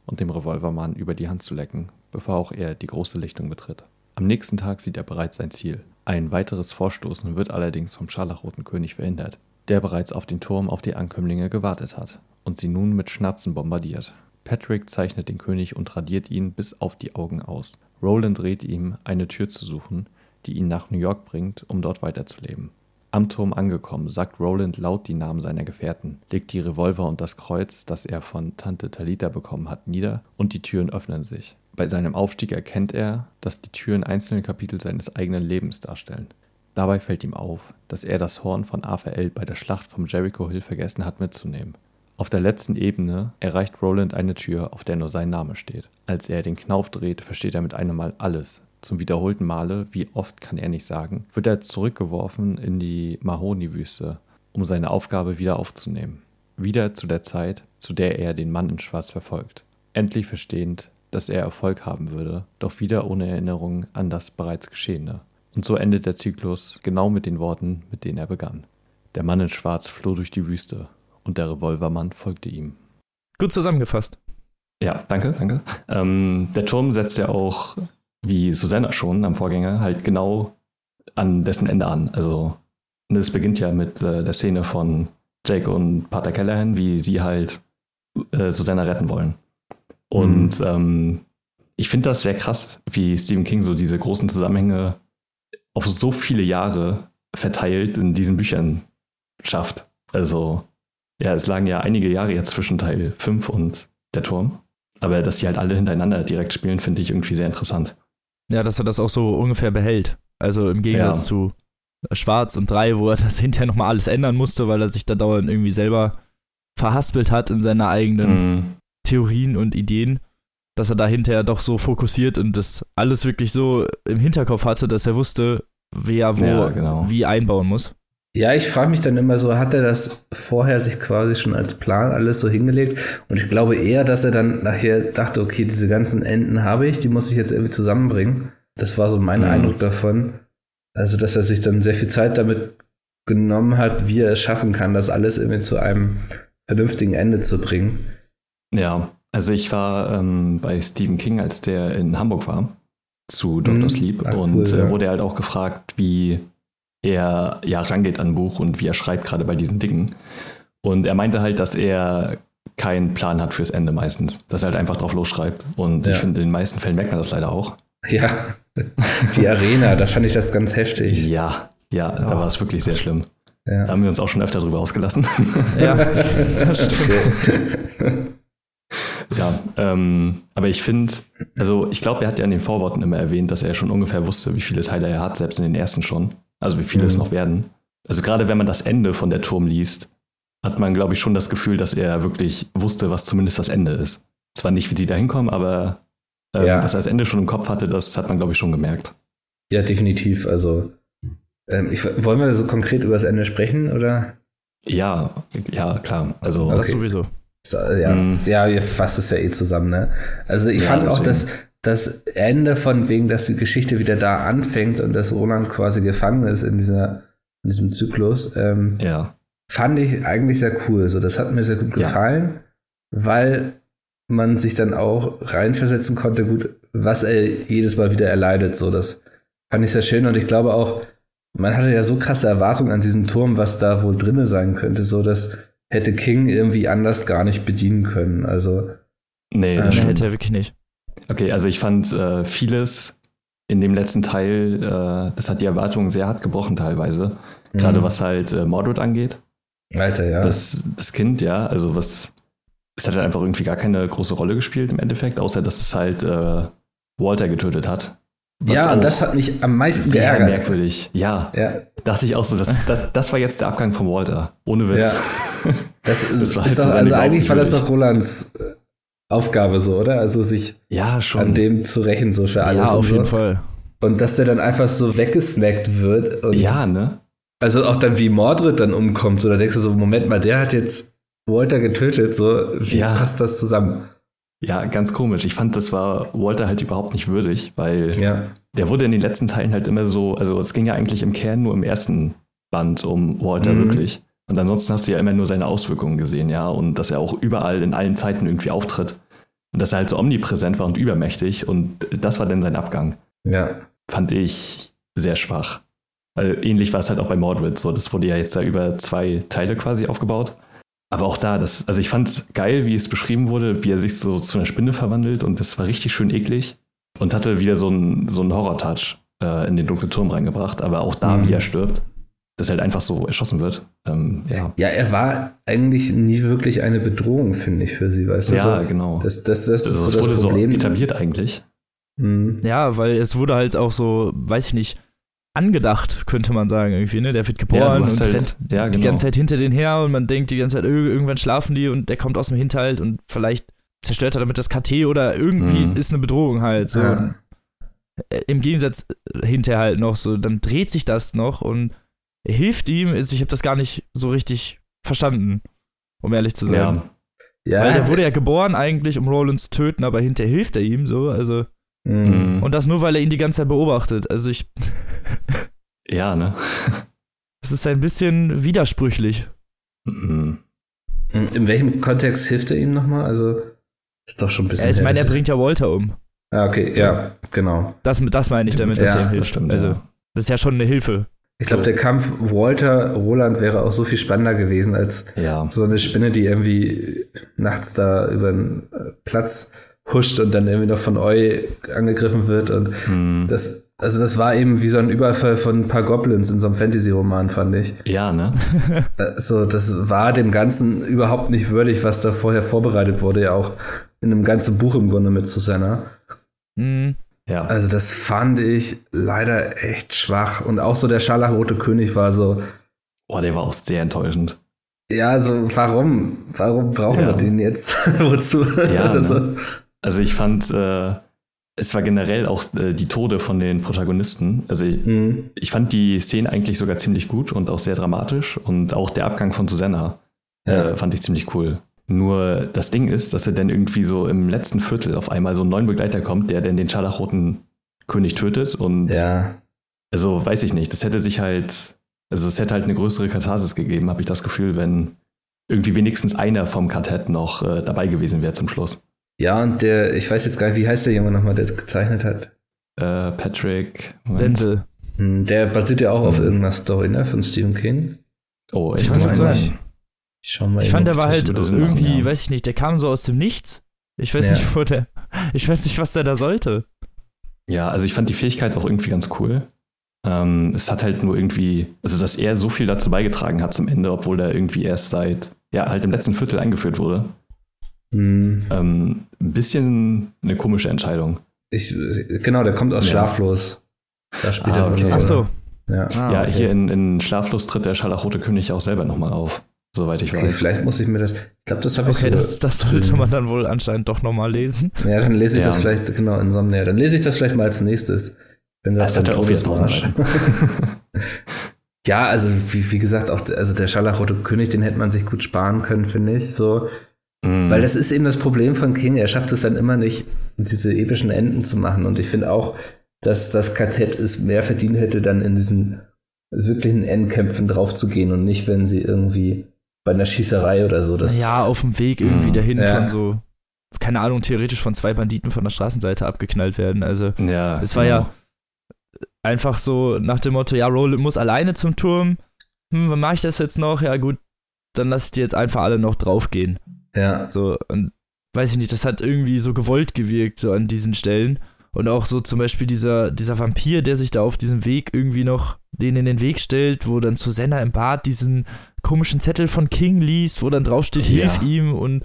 S2: und dem Revolvermann über die Hand zu lecken, bevor auch er die große Lichtung betritt. Am nächsten Tag sieht er bereits sein Ziel. Ein weiteres Vorstoßen wird allerdings vom Scharlachroten König verhindert, der bereits auf den Turm auf die Ankömmlinge gewartet hat und sie nun mit Schnatzen bombardiert. Patrick zeichnet den König und radiert ihn bis auf die Augen aus. Roland rät ihm, eine Tür zu suchen, die ihn nach New York bringt, um dort weiterzuleben. Am Turm angekommen, sagt Roland laut die Namen seiner Gefährten, legt die Revolver und das Kreuz, das er von Tante Talita bekommen hat, nieder und die Türen öffnen sich. Bei seinem Aufstieg erkennt er, dass die Türen einzelne Kapitel seines eigenen Lebens darstellen. Dabei fällt ihm auf, dass er das Horn von Aphael bei der Schlacht vom Jericho Hill vergessen hat mitzunehmen. Auf der letzten Ebene erreicht Roland eine Tür, auf der nur sein Name steht. Als er den Knauf dreht, versteht er mit einem Mal alles. Zum wiederholten Male, wie oft kann er nicht sagen, wird er zurückgeworfen in die Mahoni-Wüste, um seine Aufgabe wieder aufzunehmen. Wieder zu der Zeit, zu der er den Mann in Schwarz verfolgt. Endlich verstehend, dass er Erfolg haben würde, doch wieder ohne Erinnerung an das bereits Geschehene. Und so endet der Zyklus genau mit den Worten, mit denen er begann. Der Mann in Schwarz floh durch die Wüste und der Revolvermann folgte ihm.
S1: Gut zusammengefasst.
S2: Ja, danke, danke. Ähm, der Turm setzt ja auch, wie Susanna schon am Vorgänger, halt genau an dessen Ende an. Also es beginnt ja mit äh, der Szene von Jake und Pater Callahan, wie sie halt äh, Susanna retten wollen. Und mhm. ähm, ich finde das sehr krass, wie Stephen King so diese großen Zusammenhänge auf so viele Jahre verteilt in diesen Büchern schafft. Also, ja, es lagen ja einige Jahre jetzt zwischen Teil 5 und der Turm. Aber dass die halt alle hintereinander direkt spielen, finde ich irgendwie sehr interessant.
S1: Ja, dass er das auch so ungefähr behält. Also im Gegensatz ja. zu Schwarz und 3, wo er das hinterher nochmal alles ändern musste, weil er sich da dauernd irgendwie selber verhaspelt hat in seine eigenen mhm. Theorien und Ideen, dass er da hinterher doch so fokussiert und das alles wirklich so im Hinterkopf hatte, dass er wusste, wer wo ja, genau. wie einbauen muss.
S3: Ja, ich frage mich dann immer so, hat er das vorher sich quasi schon als Plan alles so hingelegt? Und ich glaube eher, dass er dann nachher dachte, okay, diese ganzen Enden habe ich, die muss ich jetzt irgendwie zusammenbringen. Das war so mein mhm. Eindruck davon. Also, dass er sich dann sehr viel Zeit damit genommen hat, wie er es schaffen kann, das alles irgendwie zu einem vernünftigen Ende zu bringen.
S2: Ja, also ich war ähm, bei Stephen King, als der in Hamburg war, zu Dr. Mhm. Sleep ah, und cool, äh, ja. wurde halt auch gefragt, wie er ja rangeht an ein Buch und wie er schreibt, gerade bei diesen Dingen. Und er meinte halt, dass er keinen Plan hat fürs Ende meistens, dass er halt einfach drauf losschreibt. Und ja. ich finde, in den meisten Fällen merkt man das leider auch.
S3: Ja, die Arena, da fand ich das ganz heftig.
S2: Ja, ja, oh. da war es wirklich sehr schlimm. Ja. Da haben wir uns auch schon öfter drüber ausgelassen.
S1: Ja, das stimmt.
S2: Ja, ähm, aber ich finde, also ich glaube, er hat ja in den Vorworten immer erwähnt, dass er schon ungefähr wusste, wie viele Teile er hat, selbst in den ersten schon. Also wie viele mhm. es noch werden. Also gerade wenn man das Ende von der Turm liest, hat man, glaube ich, schon das Gefühl, dass er wirklich wusste, was zumindest das Ende ist. Zwar nicht, wie sie da hinkommen, aber ähm, ja. dass er das Ende schon im Kopf hatte, das hat man, glaube ich, schon gemerkt.
S3: Ja, definitiv. Also, ähm, ich, wollen wir so konkret über das Ende sprechen, oder?
S2: Ja, ja, klar. Also,
S1: okay. das sowieso.
S3: So, ja, mhm. ja, ihr fasst es ja eh zusammen, ne? Also, ich ja, fand deswegen. auch, dass das Ende von wegen, dass die Geschichte wieder da anfängt und dass Roland quasi gefangen ist in dieser, in diesem Zyklus, ähm,
S2: ja.
S3: fand ich eigentlich sehr cool. So, das hat mir sehr gut gefallen, ja. weil man sich dann auch reinversetzen konnte, gut, was er jedes Mal wieder erleidet. So, das fand ich sehr schön und ich glaube auch, man hatte ja so krasse Erwartungen an diesen Turm, was da wohl drinne sein könnte, so dass hätte King irgendwie anders gar nicht bedienen können. Also
S1: nee, das ähm, hätte er wirklich nicht.
S2: Okay, also ich fand äh, vieles in dem letzten Teil, äh, das hat die Erwartungen sehr hart gebrochen teilweise. Mhm. Gerade was halt äh, Mordred angeht.
S3: Alter, ja.
S2: Das, das Kind, ja, also was es hat halt einfach irgendwie gar keine große Rolle gespielt im Endeffekt, außer dass es halt äh, Walter getötet hat.
S3: Ja, und das hat mich am meisten
S2: sehr geärgert. merkwürdig. Ja, ja. Dachte ich auch so, das, das, das war jetzt der Abgang von Walter. Ohne Witz.
S3: Ja. Das, das war halt doch, also eigentlich war das doch Rolands äh, Aufgabe so, oder? Also sich
S2: ja, schon.
S3: an dem zu rächen, so für alles.
S1: Ja, auf
S3: so.
S1: jeden Fall.
S3: Und dass der dann einfach so weggesnackt wird.
S2: ja, ne?
S3: Also auch dann wie Mordred dann umkommt, so da denkst du so, Moment mal, der hat jetzt Walter getötet, so wie ja. passt das zusammen?
S2: Ja, ganz komisch. Ich fand, das war Walter halt überhaupt nicht würdig, weil ja. der wurde in den letzten Teilen halt immer so, also es ging ja eigentlich im Kern nur im ersten Band um Walter mhm. wirklich. Und ansonsten hast du ja immer nur seine Auswirkungen gesehen, ja, und dass er auch überall in allen Zeiten irgendwie auftritt. Und dass er halt so omnipräsent war und übermächtig. Und das war dann sein Abgang.
S3: Ja.
S2: Fand ich sehr schwach. Weil ähnlich war es halt auch bei Mordred so. Das wurde ja jetzt da über zwei Teile quasi aufgebaut. Aber auch da, das, also ich fand es geil, wie es beschrieben wurde, wie er sich so zu einer Spinne verwandelt und das war richtig schön eklig und hatte wieder so einen so Horror-Touch äh, in den dunklen Turm reingebracht. Aber auch da, mhm. wie er stirbt, dass er halt einfach so erschossen wird. Ähm, ja.
S3: ja, er war eigentlich nie wirklich eine Bedrohung, finde ich, für sie, weißt du?
S2: Ja,
S3: so,
S2: genau.
S3: Das, das, das,
S2: also,
S3: ist
S2: so das wurde Problem. so etabliert eigentlich.
S1: Mhm. Ja, weil es wurde halt auch so, weiß ich nicht, angedacht, könnte man sagen, irgendwie, ne? Der wird geboren ja, und halt, rennt ja, genau. die ganze Zeit hinter den her und man denkt die ganze Zeit, irgendwann schlafen die und der kommt aus dem Hinterhalt und vielleicht zerstört er damit das KT oder irgendwie mhm. ist eine Bedrohung halt. So. Ja. Äh, Im Gegensatz hinterher halt noch so, dann dreht sich das noch und er hilft ihm. Ich habe das gar nicht so richtig verstanden, um ehrlich zu sein. Ja. Ja, Weil der wurde ja geboren eigentlich, um Roland zu töten, aber hinterher hilft er ihm so, also. Mhm. Und das nur, weil er ihn die ganze Zeit beobachtet. Also ich.
S2: ja, ne?
S1: Das ist ein bisschen widersprüchlich.
S3: Mhm. In welchem Kontext hilft er ihm nochmal? Also, ist doch schon ein bisschen. Ja,
S1: ich meine, er bringt ja Walter um.
S3: Ah, okay, ja, genau.
S1: Das, das meine ich damit, dass
S2: ja,
S1: er
S2: hilft. Das stimmt, also. Ja.
S1: Das ist ja schon eine Hilfe.
S3: Ich glaube, der Kampf Walter Roland wäre auch so viel spannender gewesen als
S2: Ja.
S3: so eine Spinne, die irgendwie nachts da über den äh, Platz huscht und dann irgendwie noch von Eu angegriffen wird. Und
S2: Hm.
S3: das, also das war eben wie so ein Überfall von ein paar Goblins in so einem Fantasy-Roman, fand ich.
S2: Ja, ne?
S3: Also das war dem Ganzen überhaupt nicht würdig, was da vorher vorbereitet wurde, ja auch in einem ganzen Buch im Grunde mit Susanna.
S1: Mhm.
S2: Ja.
S3: Also das fand ich leider echt schwach. Und auch so der scharlachrote König war so,
S2: Boah, der war auch sehr enttäuschend.
S3: ja, so warum? Warum brauchen
S2: Ja.
S3: wir den jetzt? Wozu?
S2: Ja,
S3: also,
S2: ne? Also ich fand, äh, es war generell auch äh, die Tode von den Protagonisten. Also ich,
S3: hm,
S2: ich fand die Szene eigentlich sogar ziemlich gut und auch sehr dramatisch. Und auch der Abgang von Susanna
S3: Ja.
S2: äh, fand ich ziemlich cool. Nur das Ding ist, dass er dann irgendwie so im letzten Viertel auf einmal so einen neuen Begleiter kommt, der dann den scharlachroten König tötet. Und
S3: ja.
S2: also weiß ich nicht, das hätte sich halt, also es hätte halt eine größere Katharsis gegeben, habe ich das Gefühl, wenn irgendwie wenigstens einer vom Quartett noch äh, dabei gewesen wäre zum Schluss.
S3: Ja, und der, ich weiß jetzt gar nicht, wie heißt der Junge nochmal, der das gezeichnet hat?
S2: Äh, Patrick.
S1: Denzel.
S3: Hm, Der basiert ja auch auf irgendeiner Story, ne, von Stephen King.
S2: Oh,
S1: Ich kann
S2: sein.
S3: Ich schau mal
S1: Ich fand, der war halt
S2: Sinn machen,
S1: irgendwie,
S2: ja.
S1: weiß ich nicht, der kam so aus dem Nichts. Ich weiß
S3: Ja.
S1: nicht, wo der. Ich weiß nicht, was der da sollte.
S2: Ja, also ich fand die Fähigkeit auch irgendwie ganz cool. Ähm, es hat halt nur irgendwie, also dass er so viel dazu beigetragen hat zum Ende, obwohl er irgendwie erst seit, ja, halt im letzten Viertel eingeführt wurde.
S3: Hm,
S2: Ähm, ein bisschen eine komische Entscheidung.
S3: ich, genau, der kommt aus
S2: Ja.
S3: Schlaflos. Da spielt
S2: Ah,
S3: er
S2: okay.
S1: Ach so.
S3: Ja.
S1: Ah,
S2: ja,
S1: okay.
S2: hier in, in Schlaflos tritt der Scharlachrote König auch selber nochmal auf, soweit ich
S3: Okay,
S2: weiß.
S3: vielleicht muss ich mir das. Ich glaube, das habe ich
S1: Okay,
S3: so.
S1: das, das sollte man dann wohl anscheinend doch nochmal lesen.
S3: Ja, dann lese ich
S2: Ja.
S3: das vielleicht, genau, in ja, dann lese ich das vielleicht mal als nächstes. Wenn
S2: Das hat ja auch wieder Pausenseiten.
S3: Ja, also wie, wie gesagt, auch also der Scharlachrote König, den hätte man sich gut sparen können, finde ich. So.
S2: Mm.
S3: Weil das ist eben das Problem von King. Er schafft es dann immer nicht, diese epischen Enden zu machen. Und ich finde auch, dass das Quartett es mehr verdient hätte, dann in diesen wirklichen Endkämpfen draufzugehen und nicht, wenn sie irgendwie bei einer Schießerei oder so das.
S1: ja, auf dem Weg irgendwie
S2: Mhm.
S1: dahin
S3: Ja.
S1: von so, keine Ahnung, theoretisch von zwei Banditen von der Straßenseite abgeknallt werden. Also
S2: ja,
S1: es war
S2: genau.
S1: ja einfach so nach dem Motto, ja, Roland muss alleine zum Turm. Hm, wann mache ich das jetzt noch? Ja, gut, dann lass ich die jetzt einfach alle noch draufgehen.
S3: Ja.
S1: So, und weiß ich nicht, das hat irgendwie so gewollt gewirkt, so an diesen Stellen. Und auch so zum Beispiel dieser, dieser Vampir, der sich da auf diesem Weg irgendwie noch den in den Weg stellt, wo dann Susanna im Bad diesen komischen Zettel von King liest, wo dann draufsteht,
S2: Ja.
S1: hilf ihm und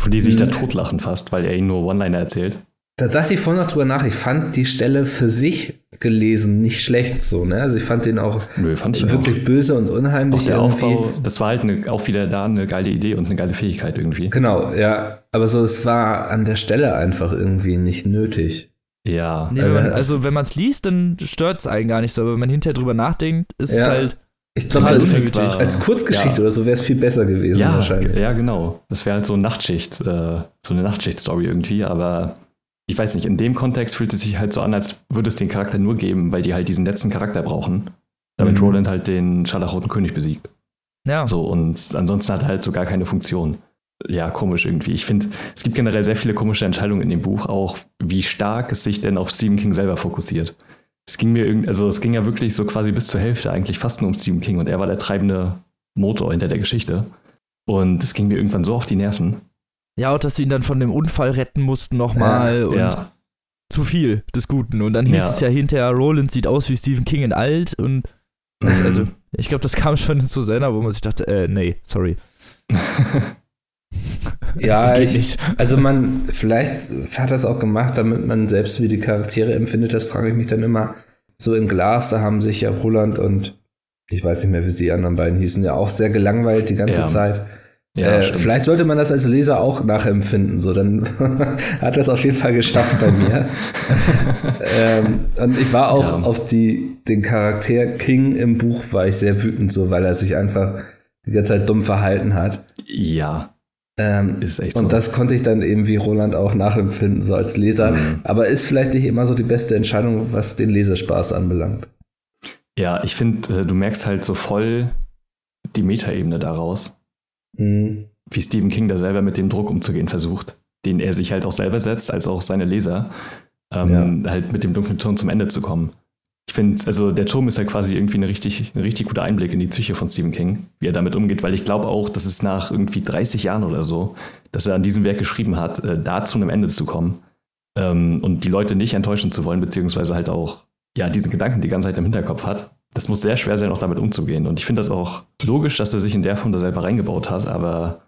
S2: Wo die sich da
S3: Mhm.
S2: totlachen fast, weil er ihnen nur One-Liner erzählt.
S3: Da dachte ich vorhin noch drüber nach. Ich fand die Stelle für sich gelesen nicht schlecht so, ne? Also ich fand den auch
S2: Nö, fand ich
S3: wirklich
S2: auch.
S3: böse und
S2: Auch
S3: unheimlich
S2: der
S3: irgendwie.
S2: Aufbau, das war halt eine, auch wieder da eine geile Idee und eine geile Fähigkeit irgendwie.
S3: Genau, ja. Aber so, es war an der Stelle einfach irgendwie nicht nötig.
S2: Ja.
S1: nee, wenn man,
S3: Äh,
S1: also wenn man es liest, dann stört es einen gar nicht so, aber wenn man hinterher drüber nachdenkt, ist es
S3: Ja.
S1: halt
S3: Ich glaube,
S1: total
S3: als,
S1: unnötig.
S3: als Kurzgeschichte
S2: Ja.
S3: oder so wäre es viel besser gewesen
S2: Ja,
S3: wahrscheinlich.
S2: ja, genau. Das wäre halt so eine Nachtschicht, äh, so eine Nachtschicht-Story irgendwie, aber ich weiß nicht, in dem Kontext fühlt es sich halt so an, als würde es den Charakter nur geben, weil die halt diesen letzten Charakter brauchen, damit
S3: Mhm.
S2: Roland halt den Scharlachroten König besiegt.
S1: ja.
S2: So, und ansonsten hat er halt so gar keine Funktion. Ja, komisch irgendwie. Ich finde, es gibt generell sehr viele komische Entscheidungen in dem Buch, auch wie stark es sich denn auf Stephen King selber fokussiert. Es ging mir irgendwie, also es ging ja wirklich so quasi bis zur Hälfte eigentlich fast nur um Stephen King und er war der treibende Motor hinter der Geschichte. Und es ging mir irgendwann so auf die Nerven.
S1: Ja, auch, dass sie ihn dann von dem Unfall retten mussten nochmal und
S2: Ja,
S1: zu viel des Guten. Und dann hieß
S2: Ja.
S1: es ja hinterher, Roland sieht aus wie Stephen King in alt und
S2: Mhm.
S1: also ich glaube, das kam schon in Susanna, wo man sich dachte, äh, nee, sorry.
S3: Ja, ich, also man, vielleicht hat das auch gemacht, damit man selbst wie die Charaktere empfindet, das frage ich mich dann immer. So in Glas, da haben sich ja Roland und ich weiß nicht mehr, wie die anderen beiden hießen, ja auch sehr gelangweilt die ganze
S2: Ja.
S3: Zeit.
S2: Ja,
S3: äh, vielleicht sollte man das als Leser auch nachempfinden, so dann hat das auf jeden Fall geschafft bei mir. ähm, und ich war auch
S2: Ja.
S3: auf die, den Charakter King im Buch war ich sehr wütend, so weil er sich einfach die ganze Zeit dumm verhalten hat.
S2: ja,
S3: Ähm,
S2: ist echt
S3: und
S2: so.
S3: das konnte ich dann eben wie Roland auch nachempfinden, so als Leser.
S2: Mhm.
S3: Aber ist vielleicht nicht immer so die beste Entscheidung, was den Lesespaß anbelangt.
S2: Ja, ich finde, äh, du merkst halt so voll die Metaebene daraus,
S3: Mhm.
S2: wie Stephen King da selber mit dem Druck umzugehen versucht, den er sich halt auch selber setzt, als auch seine Leser, ähm, halt mit dem dunklen Turm zum Ende zu kommen. ich finde, also der Turm ist ja quasi irgendwie ein richtig, ein richtig guter Einblick in die Psyche von Stephen King, wie er damit umgeht, weil ich glaube auch, dass es nach irgendwie 30 Jahren oder so, dass er an diesem Werk geschrieben hat, äh, da zu einem Ende zu kommen ähm, und die Leute nicht enttäuschen zu wollen, beziehungsweise halt auch, ja, diesen Gedanken die ganze Zeit im Hinterkopf hat. Das muss sehr schwer sein, auch damit umzugehen. Und ich finde das auch logisch, dass er sich in der Form da selber reingebaut hat, aber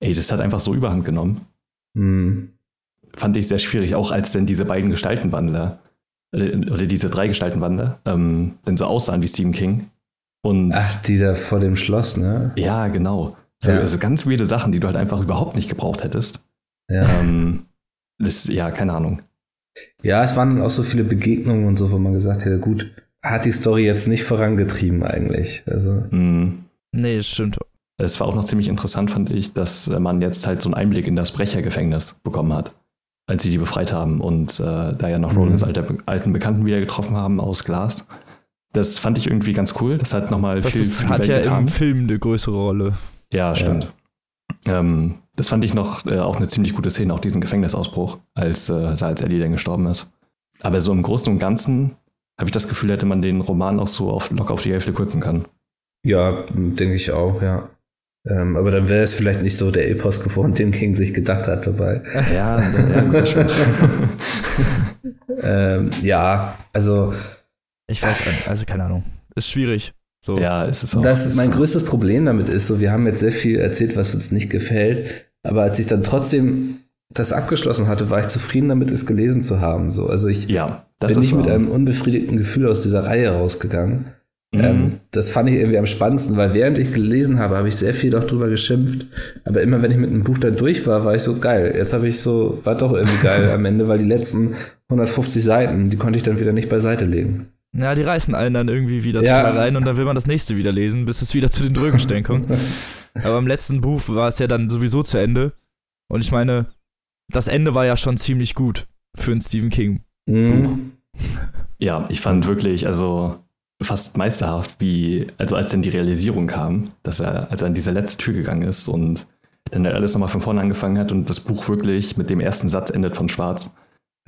S2: ey, das hat einfach so überhand genommen. Mhm. Fand ich sehr schwierig, auch als denn diese beiden Gestaltenwandler oder diese drei Gestaltenwandler ähm, dann so aussahen wie Stephen King.
S3: Und Ach, dieser vor dem Schloss, ne?
S2: Ja, genau. So, ja. Also ganz weirde Sachen, die du halt einfach überhaupt nicht gebraucht hättest. Ja. Ähm, das, ja, keine Ahnung.
S3: Ja, es waren dann auch so viele Begegnungen und so, wo man gesagt hätte, gut, hat die Story jetzt nicht vorangetrieben eigentlich. Also.
S1: Mm. Nee, das stimmt.
S2: Es war auch noch ziemlich interessant, fand ich, dass man jetzt halt so einen Einblick in das Brechergefängnis bekommen hat als sie die befreit haben und äh, da ja noch mhm. Rollins alter, alten Bekannten wieder getroffen haben aus Glas. Das fand ich irgendwie ganz cool. Das hat nochmal viel
S1: ist, für hat Welt ja getan. im Film eine größere Rolle.
S2: Ja, stimmt. Ja. Ähm, das fand ich noch äh, auch eine ziemlich gute Szene, auch diesen Gefängnisausbruch, als, äh, da als Eddie dann gestorben ist. Aber so im Großen und Ganzen habe ich das Gefühl, hätte man den Roman auch so auf, locker auf die Hälfte kürzen können.
S3: Ja, denke ich auch, ja. Ähm, aber dann wäre es vielleicht nicht so der Epos geworden, den King sich gedacht hat dabei. Ja, ja gut, das ähm, ja, also.
S1: Ich weiß nicht, also keine Ahnung. Ist schwierig. So.
S3: Ja, ist es auch. Das ist mein größtes Problem damit ist, so, wir haben jetzt sehr viel erzählt, was uns nicht gefällt, aber als ich dann trotzdem das abgeschlossen hatte, war ich zufrieden damit, es gelesen zu haben. So, also ich
S2: ja,
S3: bin nicht mit einem unbefriedigten Gefühl aus dieser Reihe rausgegangen. Mhm. Ähm, das fand ich irgendwie am spannendsten, weil während ich gelesen habe, habe ich sehr viel auch drüber geschimpft. Aber immer wenn ich mit einem Buch dann durch war, war ich so geil. Jetzt habe ich so, war doch irgendwie geil am Ende, weil die letzten 150 Seiten, die konnte ich dann wieder nicht beiseite legen.
S1: Ja, die reißen einen dann irgendwie wieder ja. total rein und dann will man das nächste wieder lesen, bis es wieder zu den Drögenstellen kommt. Aber im letzten Buch war es ja dann sowieso zu Ende. Und ich meine, das Ende war ja schon ziemlich gut für ein Stephen King Buch.
S2: Ja, ich fand wirklich, also fast meisterhaft, wie, also als dann die Realisierung kam, dass er, als er an diese letzte Tür gegangen ist und dann alles nochmal von vorne angefangen hat und das Buch wirklich mit dem ersten Satz endet von Schwarz.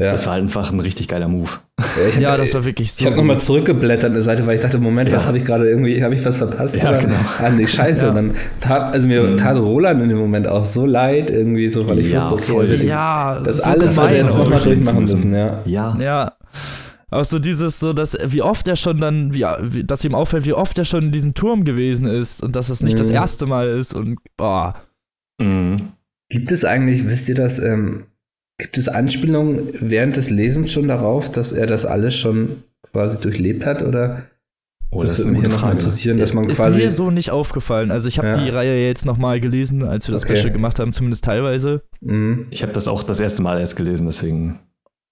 S2: Ja. Das war einfach ein richtig geiler Move.
S1: Ja, ja das war wirklich so.
S3: Ich habe nochmal zurückgeblättert eine Seite, weil ich dachte, Moment, ja. was habe ich gerade irgendwie, habe ich was verpasst?
S2: Ja, genau.
S3: Ah, nee, scheiße. Und dann tat, also mir mhm. tat Roland in dem Moment auch so leid, irgendwie so, weil ich wusste, okay, voll.
S1: ja,
S3: das so alles hat er nochmal durchmachen müssen, ja.
S1: Ja. Ja. Auch so dieses, so, dass, wie oft er schon dann, wie, dass ihm auffällt, wie oft er schon in diesem Turm gewesen ist und dass es nicht mhm. das erste Mal ist und, boah.
S3: Mhm. Gibt es eigentlich, wisst ihr das, ähm, gibt es Anspielungen während des Lesens schon darauf, dass er das alles schon quasi durchlebt hat oder?
S1: Oh, das, das würde mich hier noch interessieren, dass man ist quasi. Ist mir so nicht aufgefallen. Also ich habe ja. die Reihe jetzt nochmal gelesen, als wir das okay. Special gemacht haben, zumindest teilweise.
S2: Mhm. Ich habe das auch das erste Mal erst gelesen, deswegen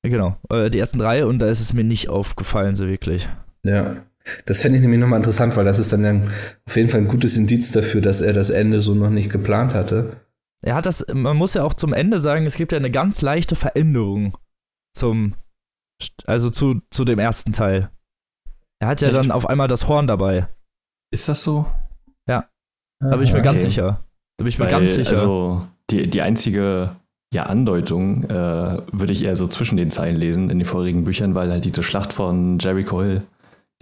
S1: Genau, äh, die ersten drei und da ist es mir nicht aufgefallen, so wirklich.
S3: Ja. Das fände ich nämlich nochmal interessant, weil das ist dann ja auf jeden Fall ein gutes Indiz dafür, dass er das Ende so noch nicht geplant hatte.
S1: Er hat das, man muss ja auch zum Ende sagen, es gibt ja eine ganz leichte Veränderung zum, also zu, zu dem ersten Teil. Er hat ja Echt? dann auf einmal das Horn dabei.
S2: Ist das so?
S1: Ja. Da bin ich mir ah, okay. ganz sicher. Da bin ich mir Weil, ganz sicher.
S2: Also die, die einzige ja, Andeutung äh, würde ich eher so zwischen den Zeilen lesen in den vorigen Büchern, weil halt diese Schlacht von Jericho Hill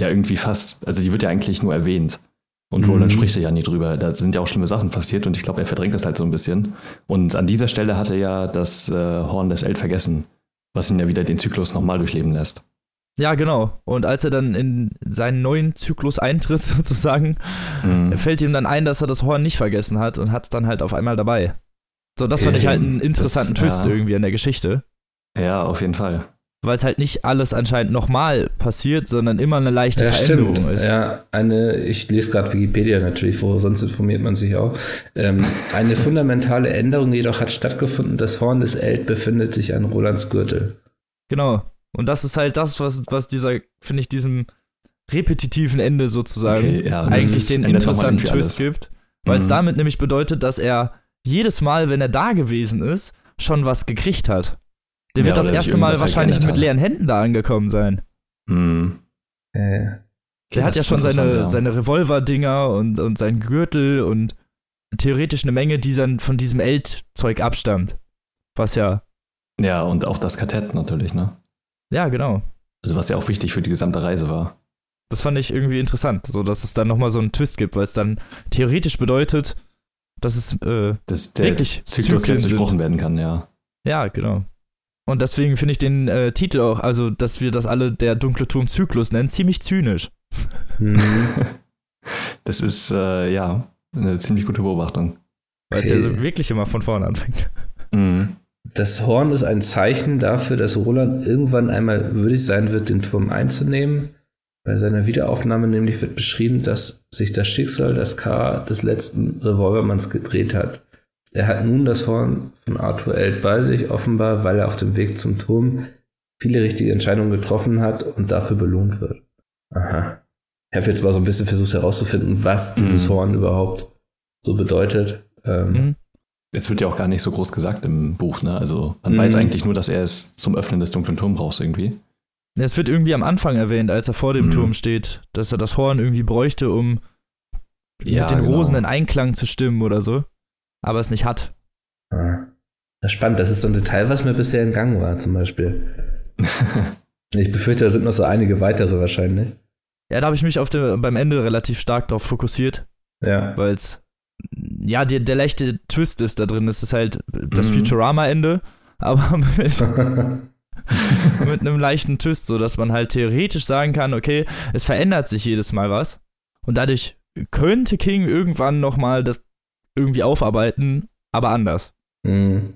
S2: ja irgendwie fast, also die wird ja eigentlich nur erwähnt. Und mhm. Roland spricht ja nie drüber. Da sind ja auch schlimme Sachen passiert und ich glaube, er verdrängt das halt so ein bisschen. Und an dieser Stelle hat er ja das äh, Horn des Eld vergessen, was ihn ja wieder den Zyklus nochmal durchleben lässt.
S1: Ja, genau. Und als er dann in seinen neuen Zyklus eintritt, sozusagen, mhm. fällt ihm dann ein, dass er das Horn nicht vergessen hat und hat es dann halt auf einmal dabei. So, das fand ich halt einen interessanten das, Twist ja. irgendwie in der Geschichte.
S2: Ja, auf jeden Fall.
S1: Weil es halt nicht alles anscheinend nochmal passiert, sondern immer eine leichte ja, Veränderung stimmt. ist.
S3: Ja, eine, ich lese gerade Wikipedia natürlich, wo sonst informiert man sich auch. Ähm, eine fundamentale Änderung jedoch hat stattgefunden. Das Horn des Eld befindet sich an Rolands Gürtel.
S1: Genau. Und das ist halt das, was, was dieser, finde ich, diesem repetitiven Ende sozusagen okay, ja, eigentlich den interessanten Twist alles. gibt. Weil es mhm. damit nämlich bedeutet, dass er jedes Mal, wenn er da gewesen ist, schon was gekriegt hat. Der ja, wird das erste Mal wahrscheinlich mit leeren Händen da angekommen sein.
S2: Hm.
S1: Äh. Der hat ja schon seine, ja. seine Revolver-Dinger und, und seinen Gürtel und theoretisch eine Menge, die dann von diesem Eld-Zeug abstammt. Was ja.
S2: Ja, und auch das Kartett natürlich, ne?
S1: Ja, genau.
S2: Also was ja auch wichtig für die gesamte Reise war.
S1: Das fand ich irgendwie interessant, so dass es dann nochmal so einen Twist gibt, weil es dann theoretisch bedeutet, dass es äh,
S2: Dass der
S1: Wirklich
S2: Zyklus jetzt durchbrochen werden kann, ja.
S1: Ja, genau. Und deswegen finde ich den äh, Titel auch, also dass wir das alle der dunkle Turm-Zyklus nennen, ziemlich zynisch.
S3: Mhm.
S2: Das ist, äh, ja, eine ziemlich gute Beobachtung.
S1: Weil es ja
S3: Okay.
S1: so wirklich immer von vorne anfängt.
S2: Mhm.
S3: Das Horn ist ein Zeichen dafür, dass Roland irgendwann einmal würdig sein wird, den Turm einzunehmen. Bei seiner Wiederaufnahme nämlich wird beschrieben, dass sich das Schicksal das K des letzten Revolvermanns gedreht hat. Er hat nun das Horn von Arthur Eld bei sich, offenbar, weil er auf dem Weg zum Turm viele richtige Entscheidungen getroffen hat und dafür belohnt wird. Aha. Ich habe jetzt mal so ein bisschen versucht herauszufinden, was dieses
S2: Mhm.
S3: Horn überhaupt so bedeutet. Ähm,
S1: Mhm.
S2: Es wird ja auch gar nicht so groß gesagt im Buch, ne? Also man
S3: Mhm.
S2: weiß eigentlich nur, dass er es zum Öffnen des dunklen Turms braucht irgendwie.
S1: Es wird irgendwie am Anfang erwähnt, als er vor dem
S2: Mhm.
S1: Turm steht, dass er das Horn irgendwie bräuchte, um
S2: Ja,
S1: mit den
S2: genau.
S1: Rosen in Einklang zu stimmen oder so. Aber es nicht hat.
S3: Ah. Das ist spannend. Das ist so ein Detail, was mir bisher entgangen war, zum Beispiel. Ich befürchte, da sind noch so einige weitere wahrscheinlich.
S1: Ja, da habe ich mich auf dem, beim Ende relativ stark darauf fokussiert,
S3: Ja.
S1: weil es ja der, der leichte Twist ist da drin. Es ist halt das
S2: Mhm.
S1: Futurama-Ende, aber mit, mit einem leichten Twist, so dass man halt theoretisch sagen kann, okay, es verändert sich jedes Mal was und dadurch könnte King irgendwann noch mal das irgendwie aufarbeiten, aber anders.
S3: Hm.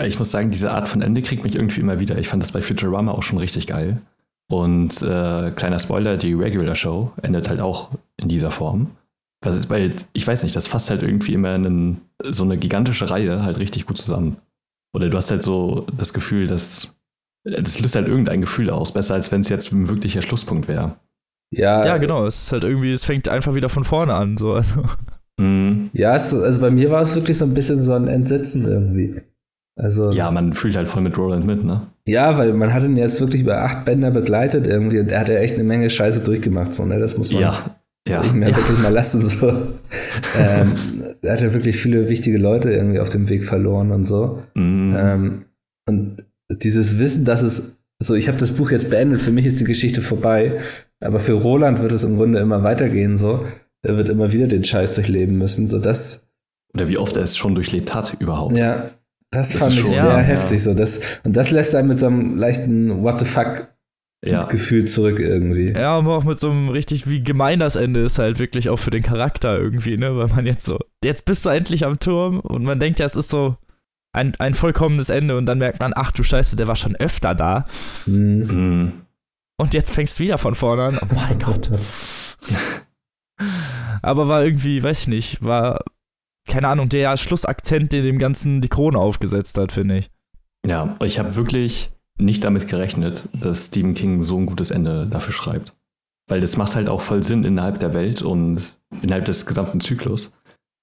S2: Ich muss sagen, diese Art von Ende kriegt mich irgendwie immer wieder. Ich fand das bei Futurama auch schon richtig geil. Und äh, kleiner Spoiler, die Regular Show endet halt auch in dieser Form. Was ist, weil ich weiß nicht, das fasst halt irgendwie immer einen, so eine gigantische Reihe halt richtig gut zusammen. Oder du hast halt so das Gefühl, dass das löst halt irgendein Gefühl aus, besser als wenn es jetzt ein wirklicher Schlusspunkt wäre.
S3: Ja,
S1: Ja, genau, es ist halt irgendwie, es fängt einfach wieder von vorne an, so also.
S2: Mhm.
S3: Ja, es, also bei mir war es wirklich so ein bisschen so ein Entsetzen irgendwie. Also,
S2: Ja, man fühlt halt voll mit Roland mit, ne?
S3: ja, weil man hat ihn jetzt wirklich über acht Bänder begleitet irgendwie und er hat ja echt eine Menge Scheiße durchgemacht, so, ne? Das muss man
S2: Ja. Ja.
S3: ich mir
S1: Ja.
S3: wirklich mal lassen. So. ähm, er hat ja wirklich viele wichtige Leute irgendwie auf dem Weg verloren und so.
S2: Mhm.
S3: Ähm, und dieses Wissen, dass es, so ich habe das Buch jetzt beendet, für mich ist die Geschichte vorbei, aber für Roland wird es im Grunde immer weitergehen, so. Er wird immer wieder den Scheiß durchleben müssen, so das,
S2: Oder wie oft er es schon durchlebt hat, überhaupt.
S3: ja, das,
S2: Das
S3: fand ich
S2: schon-
S3: sehr
S1: ja,
S3: heftig, so das, und das lässt einen mit so einem leichten What the fuck
S2: Ja.
S3: Gefühl zurück irgendwie.
S1: Ja, aber auch mit so einem richtig, wie gemein das Ende ist halt wirklich auch für den Charakter irgendwie, ne? Weil man jetzt so, jetzt bist du endlich am Turm und man denkt ja, es ist so ein, ein vollkommenes Ende und dann merkt man, ach du Scheiße, der war schon öfter da
S3: Hm.
S2: Mhm.
S1: und jetzt fängst du wieder von vorne an. Oh mein Gott. Aber war irgendwie, weiß ich nicht, war, keine Ahnung, der Schlussakzent, der dem Ganzen die Krone aufgesetzt hat, finde ich.
S2: Ja, ich habe wirklich nicht damit gerechnet, dass Stephen King so ein gutes Ende dafür schreibt. Weil das macht halt auch voll Sinn innerhalb der Welt und innerhalb des gesamten Zyklus.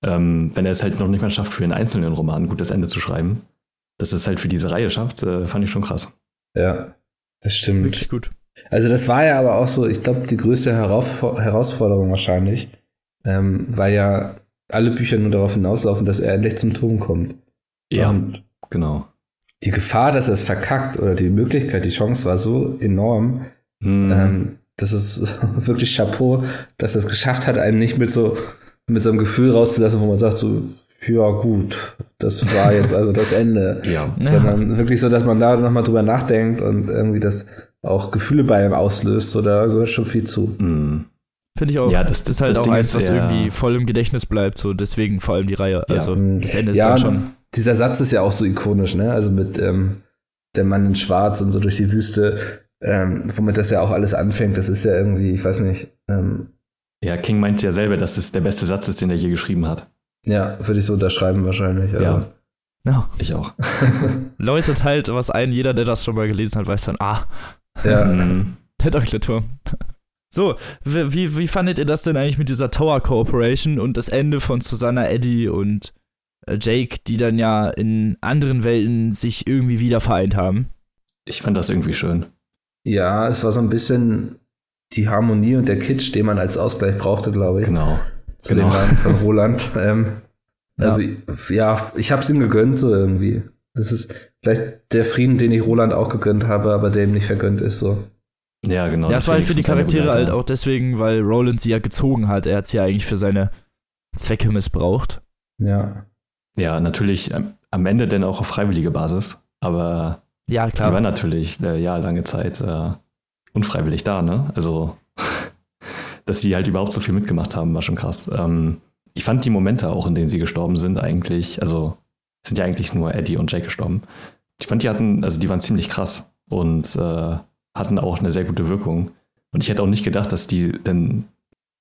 S2: Ähm, wenn er es halt noch nicht mal schafft, für einen einzelnen Roman ein gutes Ende zu schreiben, dass es halt für diese Reihe schafft, äh, fand ich schon krass.
S3: Ja, das stimmt.
S1: Wirklich gut.
S3: Also das war ja aber auch so, ich glaube, die größte Herauf Herausforderung wahrscheinlich, ähm, weil ja alle Bücher nur darauf hinauslaufen, dass er endlich zum Turm kommt.
S2: Ja,
S3: Und
S2: genau.
S3: die Gefahr, dass er es verkackt oder die Möglichkeit, die Chance war so enorm,
S2: Hm,
S3: ähm, das ist wirklich Chapeau, dass er es geschafft hat, einen nicht mit so mit so einem Gefühl rauszulassen, wo man sagt so, ja gut, das war jetzt also das Ende.
S2: ja.
S1: Ja.
S3: sondern wirklich so, dass man da nochmal drüber nachdenkt und irgendwie das auch Gefühle bei ihm auslöst, so da gehört schon viel zu.
S2: Hm.
S1: Finde ich auch.
S2: Ja, das-
S1: das ist halt
S2: das
S1: auch
S2: Ding
S1: eins,
S2: ist,
S1: was
S2: er-
S1: irgendwie voll im Gedächtnis bleibt, so deswegen vor allem die Reihe.
S2: Ja.
S1: Also
S3: Mhm.
S1: das Ende ist
S3: ja,
S1: dann schon.
S3: Dieser Satz ist ja auch so ikonisch, ne? Also mit ähm, der Mann in Schwarz und so durch die Wüste, ähm, womit das ja auch alles anfängt. Das ist ja irgendwie, ich weiß nicht, ähm,
S2: ja, King meinte ja selber, dass das der beste Satz ist, den er je geschrieben hat.
S3: ja, würde ich so unterschreiben wahrscheinlich.
S2: Ja.
S3: aber-
S1: Ja.
S2: Ich auch.
S1: Leute teilt was ein, jeder, der das schon mal gelesen hat, weiß dann, ah,
S3: ja.
S2: Hm.
S1: der Turm. So, wie, wie, fandet ihr das denn eigentlich mit dieser Tower Corporation und das Ende von Susanna, Eddie und äh, Jake, die dann ja in anderen Welten sich irgendwie wieder vereint haben?
S2: Ich fand das irgendwie schön.
S3: ja, es war so ein bisschen die Harmonie und der Kitsch, den man als Ausgleich brauchte, glaube ich.
S2: Genau.
S3: zu
S2: Genau.
S3: den Namen von Roland. ähm,
S1: Ja.
S3: also ja, ich habe es ihm gegönnt so irgendwie. Das ist vielleicht der Frieden, den ich Roland auch gegönnt habe, aber der ihm nicht vergönnt ist so.
S2: Ja, genau.
S1: Ja, das war halt für die Charaktere halt auch deswegen, weil Roland sie ja gezogen hat. Er hat sie ja eigentlich für seine Zwecke missbraucht.
S3: Ja.
S2: Ja, natürlich ähm, am Ende dann auch auf freiwillige Basis. Aber
S1: ja, klar.
S2: die war natürlich äh, ja lange Zeit äh, unfreiwillig da, ne? Also, dass sie halt überhaupt so viel mitgemacht haben, war schon krass. Ähm, ich fand die Momente auch, in denen sie gestorben sind, eigentlich, also sind ja eigentlich nur Eddie und Jake gestorben. Ich fand, die hatten, also die waren ziemlich krass und äh, hatten auch eine sehr gute Wirkung. Und ich hätte auch nicht gedacht, dass die denn,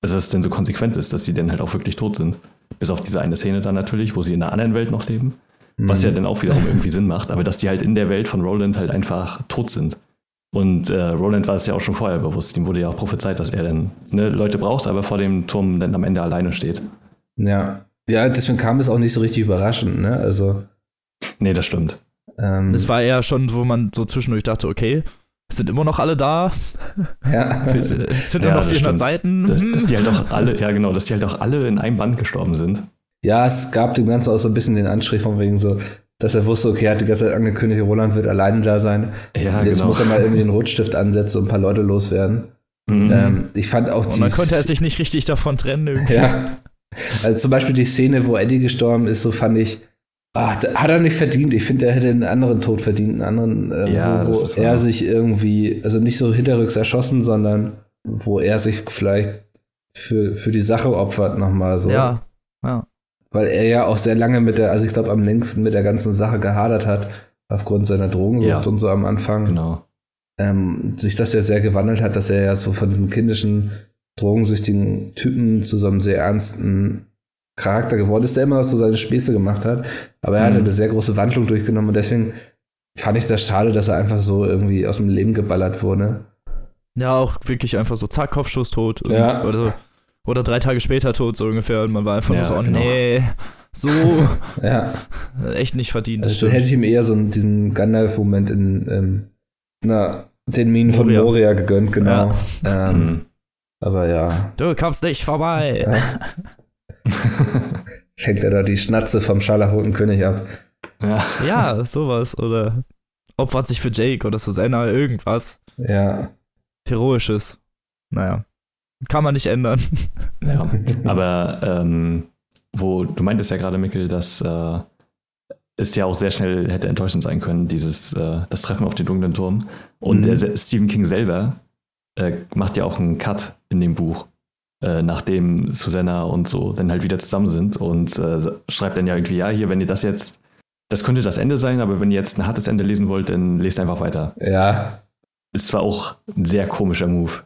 S2: dass es denn so konsequent ist, dass sie dann halt auch wirklich tot sind. Bis auf diese eine Szene dann natürlich, wo sie in einer anderen Welt noch leben. Mhm. Was ja dann auch wiederum irgendwie Sinn macht, aber dass die halt in der Welt von Roland halt einfach tot sind. Und äh, Roland war es ja auch schon vorher bewusst. Ihm wurde ja auch prophezeit, dass er dann ne, Leute braucht, aber vor dem Turm dann am Ende alleine steht.
S3: Ja. Ja, deswegen kam es auch nicht so richtig überraschend, ne? Also.
S2: Nee, das stimmt.
S1: Ähm, es war eher schon, wo man so zwischendurch dachte, okay, es sind immer noch alle da.
S3: Ja.
S1: Es sind nur ja, noch 400 stimmt. Seiten.
S2: Dass, dass, die halt auch alle, ja genau, dass die halt auch alle in einem Band gestorben sind.
S3: Ja, es gab dem Ganzen auch so ein bisschen den Anstrich von wegen so, dass er wusste, okay, er hat die ganze Zeit angekündigt, Roland wird alleine da sein.
S2: Ja,
S3: und jetzt
S2: genau.
S3: muss er mal irgendwie den Rotstift ansetzen und ein paar Leute loswerden. Mhm. Ähm, ich fand auch
S1: Und dann konnte er sich nicht richtig davon trennen irgendwie.
S3: Ja. Also zum Beispiel die Szene, wo Eddie gestorben ist, so fand ich, ach, hat er nicht verdient. Ich finde, er hätte einen anderen Tod verdient, einen anderen, äh,
S2: ja,
S3: wo, wo er sich irgendwie, also nicht so hinterrücks erschossen, sondern wo er sich vielleicht für, für die Sache opfert nochmal so.
S1: Ja, ja
S3: weil er ja auch sehr lange mit der, also ich glaube am längsten mit der ganzen Sache gehadert hat, aufgrund seiner Drogensucht ja. und so am Anfang.
S2: Genau.
S3: Ähm, sich das ja sehr gewandelt hat, dass er ja so von diesem kindischen, drogensüchtigen Typen zu so einem sehr ernsten Charakter geworden ist, der immer so seine Späße gemacht hat. Aber er mhm. hat eine sehr große Wandlung durchgenommen und deswegen fand ich das schade, dass er einfach so irgendwie aus dem Leben geballert wurde.
S1: Ja, auch wirklich einfach so zack, Kopfschuss tot.
S3: Ja.
S1: Oder so oder drei Tage später tot, so ungefähr. Und man war einfach
S2: ja,
S1: nur so, oh
S2: genau.
S1: nee, so.
S3: ja.
S1: Echt nicht verdient.
S3: Also hätte ich ihm eher so diesen Gandalf-Moment in, ähm, na, den Minen von Moria, Moria gegönnt, genau. Ja. Ähm, mhm. Aber ja.
S1: Du kommst nicht vorbei.
S3: Ja. Schenkt er da die Schnatze vom scharlachroten König ab.
S1: Ja. ja, sowas. Oder opfert sich für Jake oder Susanna, irgendwas.
S3: Ja.
S1: Heroisches. Naja. Kann man nicht ändern.
S2: Ja, aber ähm, wo du meintest ja gerade, Mikkel, dass äh, es ja auch sehr schnell hätte enttäuschend sein können, dieses äh, das Treffen auf den dunklen Turm. Und mhm. der Stephen King selber äh, macht ja auch einen Cut in dem Buch, äh, nachdem Susanna und so dann halt wieder zusammen sind und äh, schreibt dann ja irgendwie, ja, hier, wenn ihr das jetzt, das könnte das Ende sein, aber wenn ihr jetzt ein hartes Ende lesen wollt, dann lest einfach weiter.
S3: Ja.
S2: Ist zwar auch ein sehr komischer Move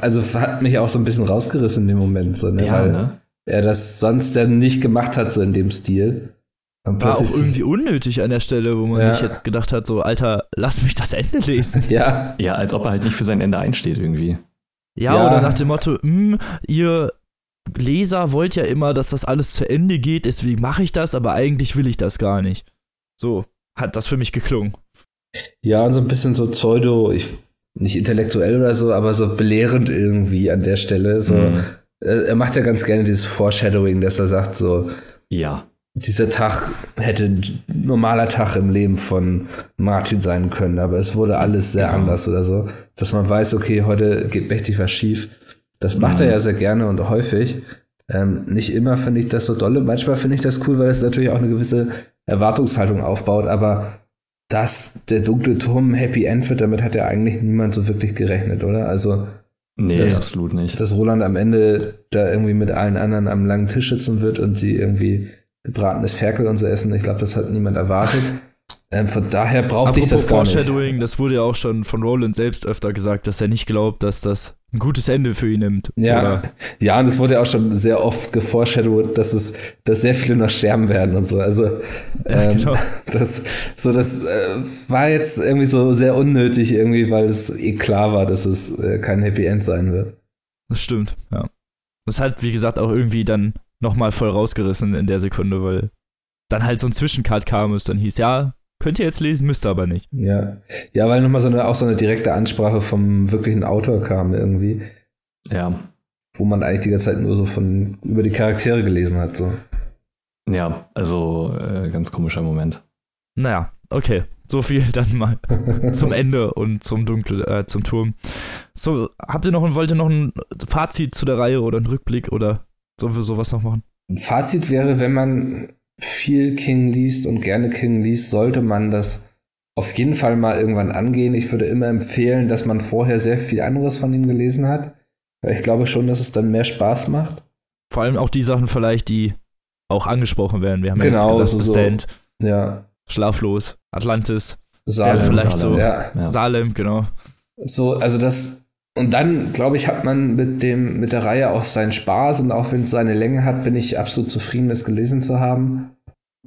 S3: also hat mich auch so ein bisschen rausgerissen in dem Moment, so, ne?
S2: ja,
S3: weil
S2: ne?
S3: er das sonst ja nicht gemacht hat, so in dem Stil.
S1: War auch irgendwie unnötig an der Stelle, wo man ja. sich jetzt gedacht hat, so, Alter, lass mich das Ende lesen.
S3: ja.
S2: Ja, als ob er halt nicht für sein Ende einsteht irgendwie.
S1: Ja, ja. oder nach dem Motto, hm, ihr Leser wollt ja immer, dass das alles zu Ende geht, deswegen mache ich das, aber eigentlich will ich das gar nicht. So hat das für mich geklungen.
S3: Ja, und so ein bisschen so Pseudo, ich nicht intellektuell oder so, aber so belehrend irgendwie an der Stelle. So, mhm. er macht ja ganz gerne dieses Foreshadowing, dass er sagt so,
S2: ja.
S3: Dieser Tag hätte ein normaler Tag im Leben von Martin sein können, aber es wurde alles sehr genau. anders oder so. Dass man weiß, okay, heute geht mächtig was schief. Das macht mhm. er ja sehr gerne und häufig. Ähm, nicht immer finde ich das so dolle. Manchmal finde ich das cool, weil es natürlich auch eine gewisse Erwartungshaltung aufbaut, aber dass der dunkle Turm Happy End wird, damit hat ja eigentlich niemand so wirklich gerechnet, oder? Also
S2: Nee, dass, absolut nicht.
S3: Dass Roland am Ende da irgendwie mit allen anderen am langen Tisch sitzen wird und sie irgendwie gebratenes Ferkel und so essen. Ich glaube, das hat niemand erwartet. Ähm, von daher brauchte ich das gar
S1: Foreshadowing, das wurde ja auch schon von Roland selbst öfter gesagt, dass er nicht glaubt, dass das ein gutes Ende für ihn nimmt.
S3: Ja, oder? ja, und es wurde ja auch schon sehr oft geforeshadowed, dass es, dass sehr viele noch sterben werden und so. Also ähm, genau. das, so das äh, war jetzt irgendwie so sehr unnötig irgendwie, weil es eh klar war, dass es äh, kein Happy End sein wird.
S1: Das stimmt, ja. Das hat, wie gesagt, auch irgendwie dann nochmal voll rausgerissen in der Sekunde, weil dann halt so ein Zwischencut kam und es dann hieß, ja, Könnt ihr jetzt lesen, müsst ihr aber nicht.
S3: Ja, ja weil nochmal so eine, auch so eine direkte Ansprache vom wirklichen Autor kam irgendwie.
S2: Ja.
S3: Wo man eigentlich die ganze Zeit nur so von über die Charaktere gelesen hat. So.
S2: Ja, also äh, ganz komischer Moment.
S1: Naja, okay, so viel dann mal zum Ende und zum Dunkel, äh, zum Turm. So, habt ihr noch und wollt ihr noch ein Fazit zu der Reihe oder einen Rückblick oder sollen wir sowas noch machen?
S3: Ein Fazit wäre, wenn man viel King liest und gerne King liest, sollte man das auf jeden Fall mal irgendwann angehen. Ich würde immer empfehlen, dass man vorher sehr viel anderes von ihm gelesen hat. Weil ich glaube schon, dass es dann mehr Spaß macht.
S1: Vor allem auch die Sachen vielleicht, die auch angesprochen werden. Wir haben genau, ja jetzt gesagt, so, Descent,
S3: ja.
S1: Schlaflos, Atlantis,
S3: Salem,
S1: vielleicht
S3: Salem,
S1: so,
S3: ja.
S1: Salem, genau.
S3: So, also das, und dann, glaube ich, hat man mit dem, mit der Reihe auch seinen Spaß und auch wenn es seine Länge hat, bin ich absolut zufrieden, das gelesen zu haben.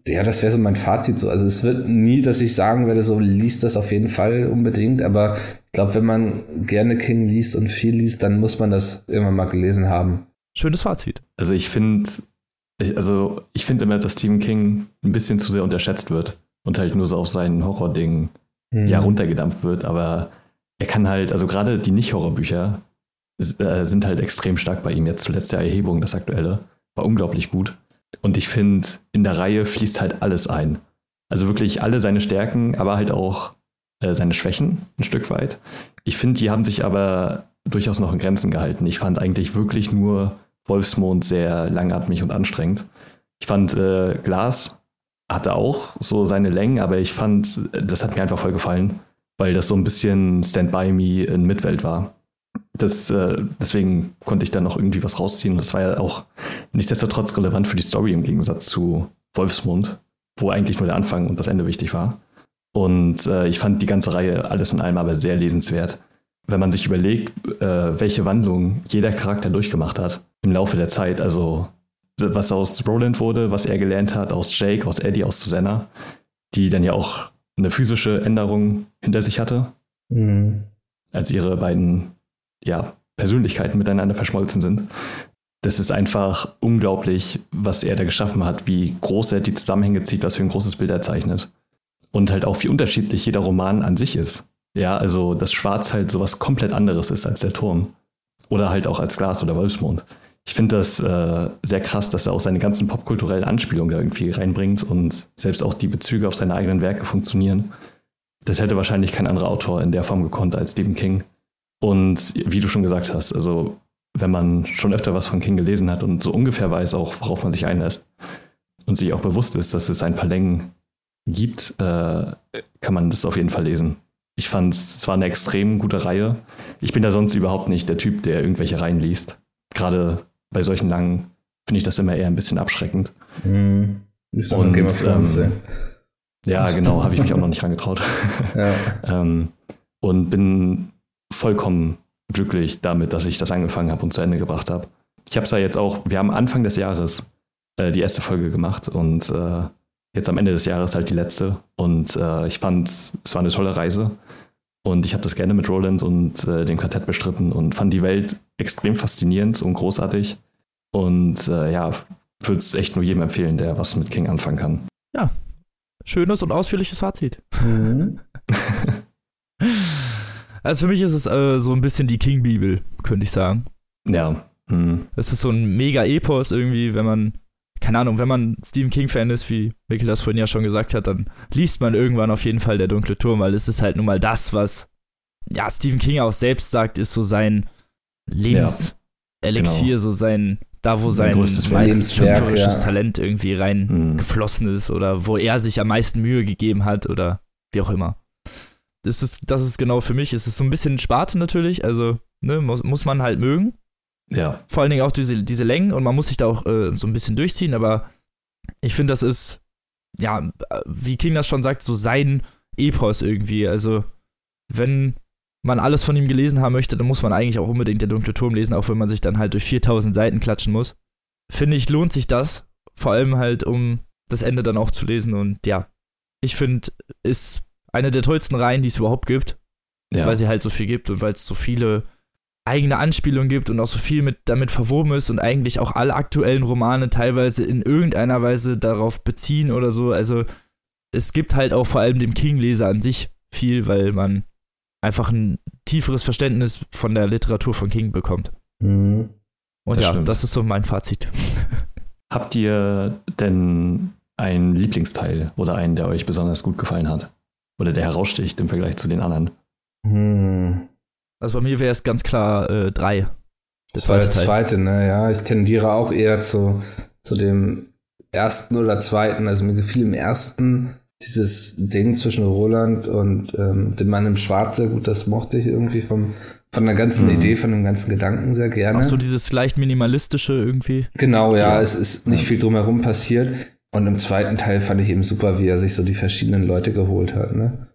S3: Ja, das wäre so mein Fazit so. Also es wird nie, dass ich sagen werde, so liest das auf jeden Fall unbedingt, aber ich glaube, wenn man gerne King liest und viel liest, dann muss man das immer mal gelesen haben.
S1: Schönes Fazit.
S2: Also ich finde, ich, also ich finde immer, dass Stephen King ein bisschen zu sehr unterschätzt wird und halt nur so auf seinen Horror-Ding mhm. ja runtergedampft wird, aber er kann halt, also gerade die Nicht-Horrorbücher äh, sind halt extrem stark bei ihm. Jetzt zuletzt der Erhebung, das aktuelle, war unglaublich gut. Und ich finde, in der Reihe fließt halt alles ein. Also wirklich alle seine Stärken, aber halt auch äh, seine Schwächen ein Stück weit. Ich finde, die haben sich aber durchaus noch in Grenzen gehalten. Ich fand eigentlich wirklich nur Wolfsmond sehr langatmig und anstrengend. Ich fand äh, Glas hatte auch so seine Längen, aber ich fand, das hat mir einfach voll gefallen, weil das so ein bisschen Stand By Me in Midwelt war das, äh, deswegen konnte ich da noch irgendwie was rausziehen. Und das war ja auch nichtsdestotrotz relevant für die Story im Gegensatz zu Wolfsmund, wo eigentlich nur der Anfang und das Ende wichtig war. Und äh, ich fand die ganze Reihe alles in allem aber sehr lesenswert. Wenn man sich überlegt, äh, welche Wandlung jeder Charakter durchgemacht hat im Laufe der Zeit, also was aus Roland wurde, was er gelernt hat, aus Jake, aus Eddie, aus Susanna, die dann ja auch eine physische Änderung hinter sich hatte, mhm. als ihre beiden ja, Persönlichkeiten miteinander verschmolzen sind. Das ist einfach unglaublich, was er da geschaffen hat, wie groß er die Zusammenhänge zieht, was für ein großes Bild er zeichnet. Und halt auch, wie unterschiedlich jeder Roman an sich ist. Ja, also, dass Schwarz halt sowas komplett anderes ist als der Turm. Oder halt auch als Glas oder Wolfsmond. Ich finde das äh, sehr krass, dass er auch seine ganzen popkulturellen Anspielungen da irgendwie reinbringt und selbst auch die Bezüge auf seine eigenen Werke funktionieren. Das hätte wahrscheinlich kein anderer Autor in der Form gekonnt als Stephen King. Und wie du schon gesagt hast, also wenn man schon öfter was von King gelesen hat und so ungefähr weiß auch, worauf man sich einlässt und sich auch bewusst ist, dass es ein paar Längen gibt, äh, kann man das auf jeden Fall lesen. Ich fand es zwar eine extrem gute Reihe. Ich bin da sonst überhaupt nicht der Typ, der irgendwelche Reihen liest. Gerade bei solchen langen finde ich das immer eher ein bisschen abschreckend. Mhm. Und, Game of Thrones, ähm, ja, genau, habe ich mich auch noch nicht rangetraut. ja. ähm, und bin vollkommen glücklich damit, dass ich das angefangen habe und zu Ende gebracht habe. Ich habe es ja jetzt auch, wir haben Anfang des Jahres äh, die erste Folge gemacht und äh, jetzt am Ende des Jahres halt die letzte. Und äh, ich fand, es war eine tolle Reise. Und ich habe das gerne mit Roland und äh, dem Quartett bestritten und fand die Welt extrem faszinierend und großartig. Und äh, ja, würde es echt nur jedem empfehlen, der was mit King anfangen kann.
S1: Ja, schönes und ausführliches Fazit. Mhm. Also für mich ist es äh, so ein bisschen die King-Bibel, könnte ich sagen.
S2: Ja. Hm.
S1: Es ist so ein mega Epos irgendwie, wenn man, keine Ahnung, wenn man Stephen King-Fan ist, wie Mikkel das vorhin ja schon gesagt hat, dann liest man irgendwann auf jeden Fall Der dunkle Turm, weil es ist halt nun mal das, was, ja, Stephen King auch selbst sagt, ist so sein Lebenselixier, ja, genau. so sein, da wo sein meist schöpferisches ja. Talent irgendwie reingeflossen hm. ist oder wo er sich am meisten Mühe gegeben hat oder wie auch immer das ist, das ist genau für mich. Es ist so ein bisschen Sparte natürlich, also ne, muss, muss man halt mögen.
S2: Ja.
S1: Vor allen Dingen auch diese, diese Längen und man muss sich da auch äh, so ein bisschen durchziehen, aber ich finde, das ist, ja, wie King das schon sagt, so sein Epos irgendwie. Also, wenn man alles von ihm gelesen haben möchte, dann muss man eigentlich auch unbedingt der dunkle Turm lesen, auch wenn man sich dann halt durch 4000 Seiten klatschen muss. Finde ich, lohnt sich das. Vor allem halt, um das Ende dann auch zu lesen und ja, ich finde, ist eine der tollsten Reihen, die es überhaupt gibt. Ja. Weil sie halt so viel gibt und weil es so viele eigene Anspielungen gibt und auch so viel mit damit verwoben ist und eigentlich auch alle aktuellen Romane teilweise in irgendeiner Weise darauf beziehen oder so. Also es gibt halt auch vor allem dem King-Leser an sich viel, weil man einfach ein tieferes Verständnis von der Literatur von King bekommt. Mhm. Und das ja, stimmt. das ist so mein Fazit.
S2: Habt ihr denn einen Lieblingsteil oder einen, der euch besonders gut gefallen hat? oder der heraussticht im Vergleich zu den anderen.
S1: Hm. Also bei mir wäre es ganz klar äh, drei.
S3: Das war der zweite, ne? Ja, ich tendiere auch eher zu, zu dem ersten oder zweiten. Also mir gefiel im ersten dieses Ding zwischen Roland und ähm, dem Mann im Schwarz sehr gut. Das mochte ich irgendwie vom, von der ganzen mhm. Idee, von dem ganzen Gedanken sehr gerne.
S1: Auch so dieses leicht minimalistische irgendwie.
S3: Genau, ja, ja. es ist nicht viel drumherum passiert. Und im zweiten Teil fand ich eben super, wie er sich so die verschiedenen Leute geholt hat, ne?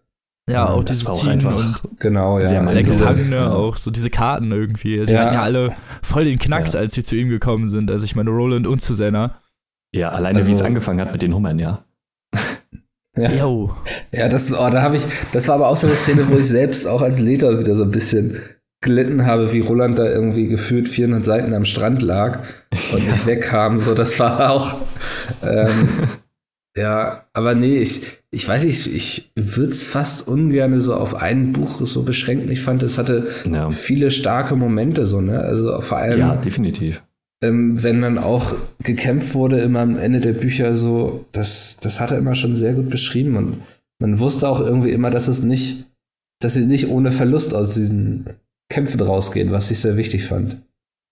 S1: Ja, auch dieses auch einfach
S3: und genau, ja.
S1: Der Gefangene ja. auch, so diese Karten irgendwie. Die ja. hatten ja alle voll den Knacks, ja. als sie zu ihm gekommen sind. Also ich meine, Roland und Susanna.
S2: Ja, alleine also, wie es angefangen hat mit den Hummern, ja.
S3: Ja, Yo. ja das, oh, da habe ich, das war aber auch so eine Szene, wo ich selbst auch als Leser wieder so ein bisschen gelitten habe, wie Roland da irgendwie gefühlt 400 Seiten am Strand lag und nicht wegkam. So, das war auch, ähm, ja, aber nee, ich, ich weiß nicht, ich würde es fast ungern so auf ein Buch so beschränken. Ich fand, es hatte ja. viele starke Momente, so, ne? Also vor allem.
S2: Ja, definitiv.
S3: Ähm, wenn dann auch gekämpft wurde, immer am Ende der Bücher so, das, das hat er immer schon sehr gut beschrieben und man wusste auch irgendwie immer, dass es nicht, dass sie nicht ohne Verlust aus diesen Kämpfen rausgehen, was ich sehr wichtig fand.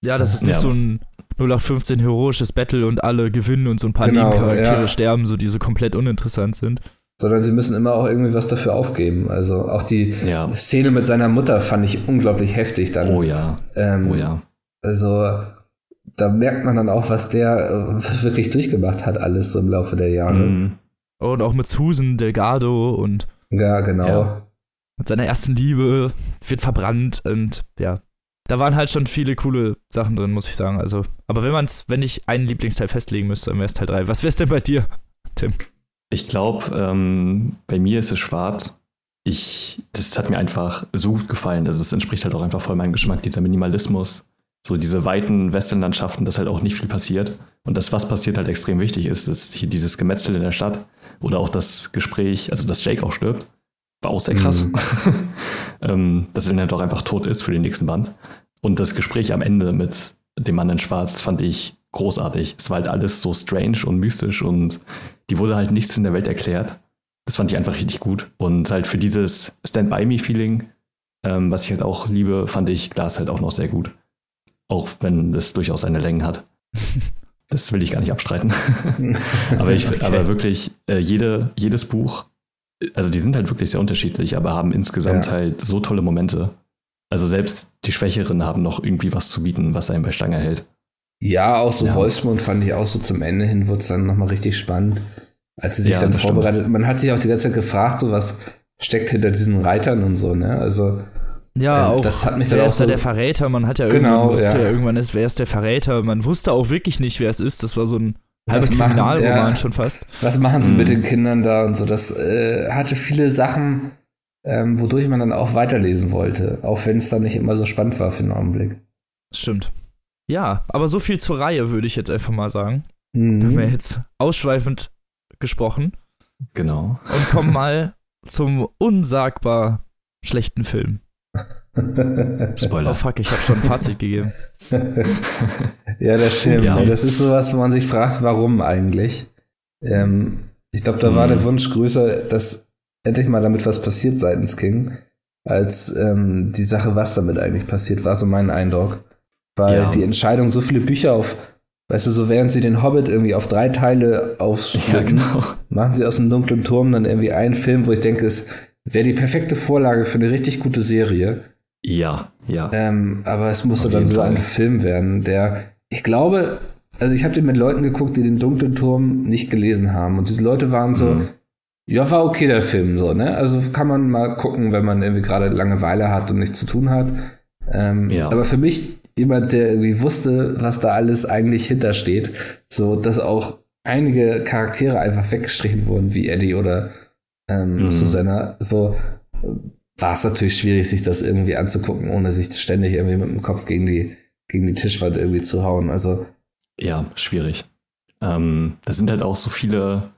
S1: Ja, das ist nicht ja. so ein 0815 heroisches Battle und alle gewinnen und so ein paar genau, Nebencharaktere ja. sterben, so die so komplett uninteressant sind.
S3: Sondern sie müssen immer auch irgendwie was dafür aufgeben. Also auch die ja. Szene mit seiner Mutter fand ich unglaublich heftig dann.
S2: Oh ja.
S3: Ähm, oh ja. Also da merkt man dann auch, was der äh, wirklich durchgemacht hat, alles so im Laufe der Jahre. Mm.
S1: Und auch mit Susan Delgado und.
S3: Ja, genau. Ja
S1: mit seiner ersten Liebe, wird verbrannt und ja. Da waren halt schon viele coole Sachen drin, muss ich sagen. Also, aber wenn man's, wenn ich einen Lieblingsteil festlegen müsste, dann wäre es Teil 3. Was wäre es denn bei dir, Tim?
S2: Ich glaube, ähm, bei mir ist es schwarz. Ich, das hat mir einfach so gut gefallen. Also es entspricht halt auch einfach voll meinem Geschmack, dieser Minimalismus, so diese weiten Westernlandschaften, dass halt auch nicht viel passiert. Und das, was passiert, halt extrem wichtig ist, ist hier dieses Gemetzel in der Stadt oder auch das Gespräch, also dass Jake auch stirbt. War auch sehr krass. Mhm. ähm, dass er dann doch einfach tot ist für den nächsten Band. Und das Gespräch am Ende mit dem Mann in Schwarz fand ich großartig. Es war halt alles so strange und mystisch und die wurde halt nichts in der Welt erklärt. Das fand ich einfach richtig gut. Und halt für dieses Stand-by-me-Feeling, ähm, was ich halt auch liebe, fand ich Glas halt auch noch sehr gut. Auch wenn es durchaus seine Längen hat. Das will ich gar nicht abstreiten. aber ich, okay. aber wirklich, äh, jede, jedes Buch also die sind halt wirklich sehr unterschiedlich, aber haben insgesamt ja. halt so tolle Momente. Also selbst die Schwächeren haben noch irgendwie was zu bieten, was einen bei Stange hält.
S3: Ja, auch so ja. Wolfsmund fand ich auch so zum Ende hin, wurde es dann nochmal richtig spannend, als sie sich ja, dann vorbereitet. Stimmt. Man hat sich auch die ganze Zeit gefragt, so was steckt hinter diesen Reitern und so, ne? Also
S1: ja, äh, auch. Das hat mich dann wer auch ist so da der Verräter? Man hat ja genau, irgendwann, ja. ja irgendwann ist, wer ist der Verräter? Man wusste auch wirklich nicht, wer es ist. Das war so ein Halber Kriminalroman ja, schon fast.
S3: Was machen sie mhm. mit den Kindern da und so? Das äh, hatte viele Sachen, ähm, wodurch man dann auch weiterlesen wollte, auch wenn es dann nicht immer so spannend war für den Augenblick.
S1: Stimmt. Ja, aber so viel zur Reihe, würde ich jetzt einfach mal sagen. Mhm. Haben wir jetzt ausschweifend gesprochen.
S2: Genau.
S1: Und kommen mal zum unsagbar schlechten Film.
S2: Spoiler.
S1: Oh fuck, ich habe schon ein Fazit gegeben.
S3: ja, das stimmt. Ja. Das ist sowas, wo man sich fragt, warum eigentlich. Ähm, ich glaube, da war mhm. der Wunsch größer, dass endlich mal damit was passiert seitens King, als ähm, die Sache, was damit eigentlich passiert, war so mein Eindruck. Weil ja. die Entscheidung, so viele Bücher auf, weißt du, so während sie den Hobbit irgendwie auf drei Teile aufsplitten, ja, genau. machen sie aus dem dunklen Turm dann irgendwie einen Film, wo ich denke, es wäre die perfekte Vorlage für eine richtig gute Serie.
S2: Ja, ja.
S3: Ähm, aber es musste dann so ein Film werden, der, ich glaube, also ich habe den mit Leuten geguckt, die den dunklen Turm nicht gelesen haben. Und diese Leute waren so, mhm. ja, war okay der Film, so, ne? Also kann man mal gucken, wenn man irgendwie gerade Langeweile hat und nichts zu tun hat. Ähm, ja. Aber für mich, jemand, der irgendwie wusste, was da alles eigentlich hintersteht, so, dass auch einige Charaktere einfach weggestrichen wurden, wie Eddie oder ähm, mhm. Susanna, so, war es natürlich schwierig, sich das irgendwie anzugucken, ohne sich ständig irgendwie mit dem Kopf gegen die, gegen die Tischwand irgendwie zu hauen. Also.
S2: Ja, schwierig. Ähm, das sind halt auch so viele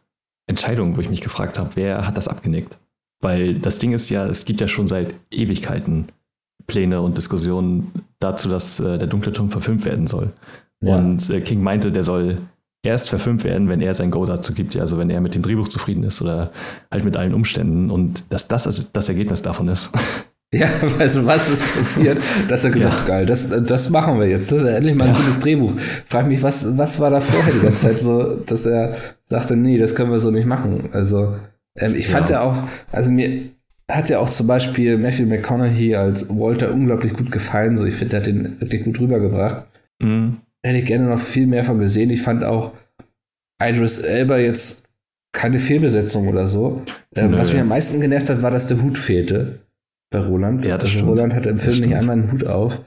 S2: Entscheidungen, wo ich mich gefragt habe, wer hat das abgenickt? Weil das Ding ist ja, es gibt ja schon seit Ewigkeiten Pläne und Diskussionen dazu, dass äh, der dunkle Turm verfilmt werden soll. Ja. Und äh, King meinte, der soll erst verfilmt werden, wenn er sein Go dazu gibt, also wenn er mit dem Drehbuch zufrieden ist oder halt mit allen Umständen und dass das das Ergebnis davon ist.
S3: Ja, also was ist passiert, dass er gesagt, ja. geil, das, das machen wir jetzt, das ist endlich mal ein ja. gutes Drehbuch. Frag mich, was, was war da vorher die ganze Zeit so, dass er sagte, nee, das können wir so nicht machen. Also ähm, ich fand ja. ja auch, also mir hat ja auch zum Beispiel Matthew McConaughey als Walter unglaublich gut gefallen, so ich finde, er hat den wirklich gut rübergebracht. Mhm. Hätte ich gerne noch viel mehr von gesehen. Ich fand auch Idris Elba jetzt keine Fehlbesetzung oder so. Ähm, was mich am meisten genervt hat, war, dass der Hut fehlte bei Roland.
S2: Ja, das
S3: also
S2: stimmt.
S3: Roland hatte im Film nicht einmal einen Hut auf.